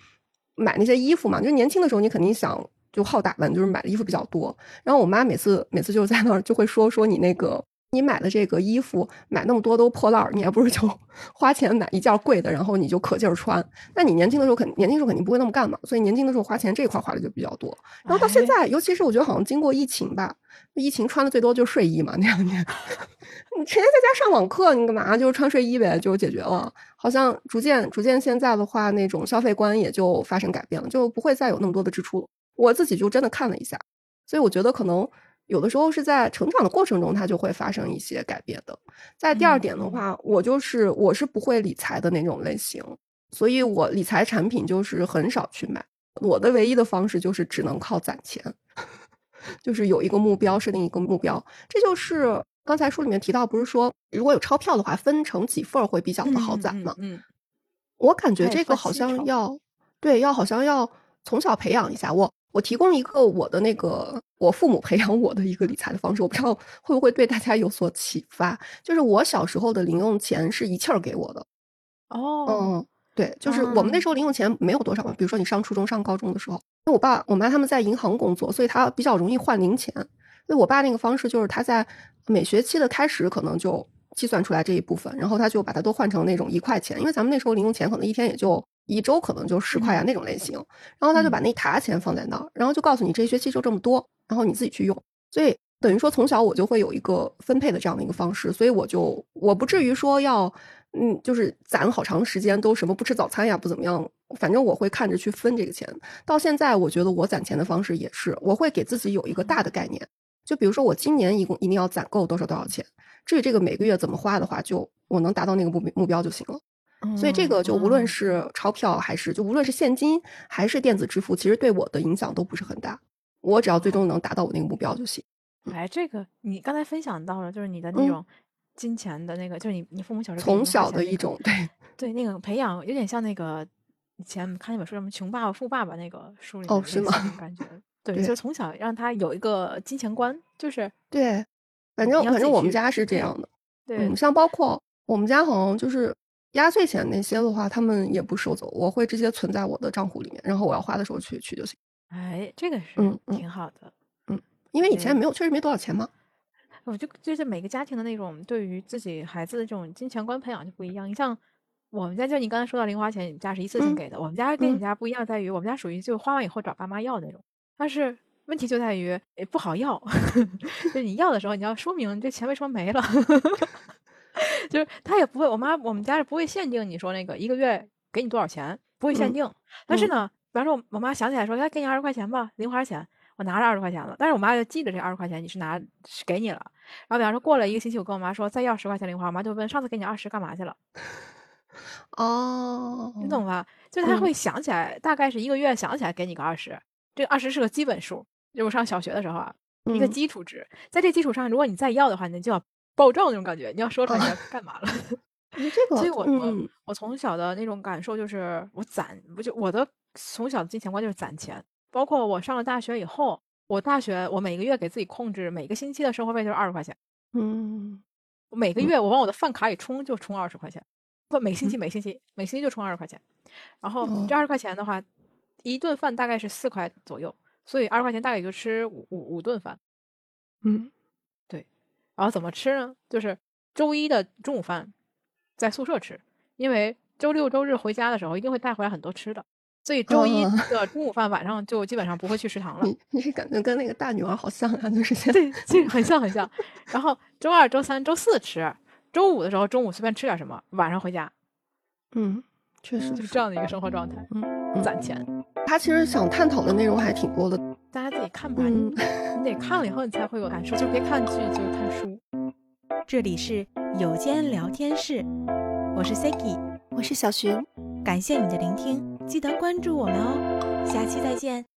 买那些衣服嘛，就年轻的时候你肯定想就好打扮，就是买的衣服比较多。然后我妈每次每次就在那儿就会说说你那个你买的这个衣服买那么多都破烂儿，你还不如就 花钱买一件贵的，然后你就可劲儿穿。那你年轻的时候肯年轻时候肯定不会那么干嘛，所以年轻的时候花钱这一块花的就比较多。然后到现哎在，尤其是我觉得好像经过疫情吧，疫情穿的最多就是睡衣嘛，那两年 你天天在家上网课，你干嘛就是穿睡衣呗，就解决了。好像逐渐逐渐现在的话，那种消费观也就发生改变了，就不会再有那么多的支出了。我自己就真的看了一下，所以我觉得可能有的时候是在成长的过程中，它就会发生一些改变的。在第二点的话，我就是我是不会理财的那种类型，所以我理财产品就是很少去买。我的唯一的方式就是只能靠攒钱，就是有一个目标，设定一个目标。这就是刚才书里面提到，不是说如果有钞票的话，分成几份儿会比较的好攒吗？嗯，我感觉这个好像要对，要好像要从小培养一下。我我提供一个我的那个我父母培养我的一个理财的方式，我不知道会不会对大家有所启发。就是我小时候的零用钱是一气儿给我的，哦，嗯，对，就是我们那嗯时候零用钱没有多少嘛，比如说你上初中、上高中的时候，因为我爸我妈他们在银行工作，所以他比较容易换零钱。所以我爸那个方式就是他在每学期的开始可能就计算出来这一部分，然后他就把它都换成那种一块钱，因为咱们那时候零用钱可能一天也就一周可能就十块啊那种类型，然后他就把那一沓钱放在那儿，然后就告诉你这一学期就这么多，然后你自己去用。所以等于说从小我就会有一个分配的这样的一个方式，所以我就我不至于说要嗯，就是攒好长时间都什么不吃早餐呀，不怎么样，反正我会看着去分这个钱。到现在，我觉得我攒钱的方式也是，我会给自己有一个大的概念，就比如说我今年一共一定要攒够多少多少钱，至于这个每个月怎么花的话，就我能达到那个目目标就行了。所以这个就无论嗯是钞票还是就无论是现金还是电子支付，其实对我的影响都不是很大。我只要最终能达到我那个目标就行。哎，这个你刚才分享到了，就是你的那嗯种金钱的那个，就是你你父母小时候从小的一种对，对那个培养，有点像那个以前看那本书什么《穷爸爸富爸爸》那个书里哦是吗感觉。对，对就是从小让他有一个金钱观，就是对，反正反正我们家是这样的。对，嗯，像包括我们家好像就是压岁钱那些的话，他们也不收走，我会直接存在我的账户里面，然后我要花的时候去取就行。哎，这个是挺好的。嗯因为以前没有，确实没多少钱嘛。我就就是每个家庭的那种对于自己孩子的这种金钱观培养就不一样。你像我们家，就你刚才说到零花钱，你们家是一次性嗯给的，我们家跟你家不一样，在于我们家属于就花完以后找爸妈要那种，但是问题就在于也不好要，就是你要的时候你要说明这钱为什么没了，就是他也不会，我妈我们家是不会限定你说那个一个月给你多少钱，不会限嗯定，但是嗯呢，比方说我我妈想起来说，哎给你二十块钱吧，零花钱。我拿着二十块钱了，但是我妈就记着这二十块钱你是拿是给你了，然后比方说过了一个星期，我跟我妈说再要十块钱零花，我妈就问上次给你二十干嘛去了，哦，你懂吧？就是她嗯。会想起来，大概是一个月想起来给你个二十，这个二十是个基本数，就我上小学的时候啊，一个嗯。基础值，在这基础上，如果你再要的话，你就要爆照那种感觉，你要说出来你要干嘛了。你这个，所以我我嗯。我从小的那种感受就是，我攒，不就我的从小的金钱观就是攒钱，包括我上了大学以后，我大学我每个月给自己控制每个星期的生活费就是二十块钱，嗯我每个嗯。月我往我的饭卡里充就充二十块钱，不每星期每星期每星期就充二十块钱，然后这哦。二十块钱的话，一顿饭大概是四块左右，所以二十块钱大概也就吃五五五顿饭，嗯对然后怎么吃呢？就是周一的中午饭在宿舍吃，因为周六周日回家的时候一定会带回来很多吃的，所以周一哦的中午饭晚上就基本上不会去食堂了。你你是感觉跟那个大女儿好像啊，就是 现在对，很像很像。然后周二、周三、周四吃，周五的时候中午随便吃点什么，晚上回家，嗯，确实就是这样的一个生活状态。嗯攒钱。他其实想探讨的内容还挺多的，大家自己看吧。嗯你 得看了以后，你才会有感受，就别看剧，就是看书。这里是有间聊天室，我是 Siki，我是小寻，感谢你的聆听，记得关注我们哦，下期再见。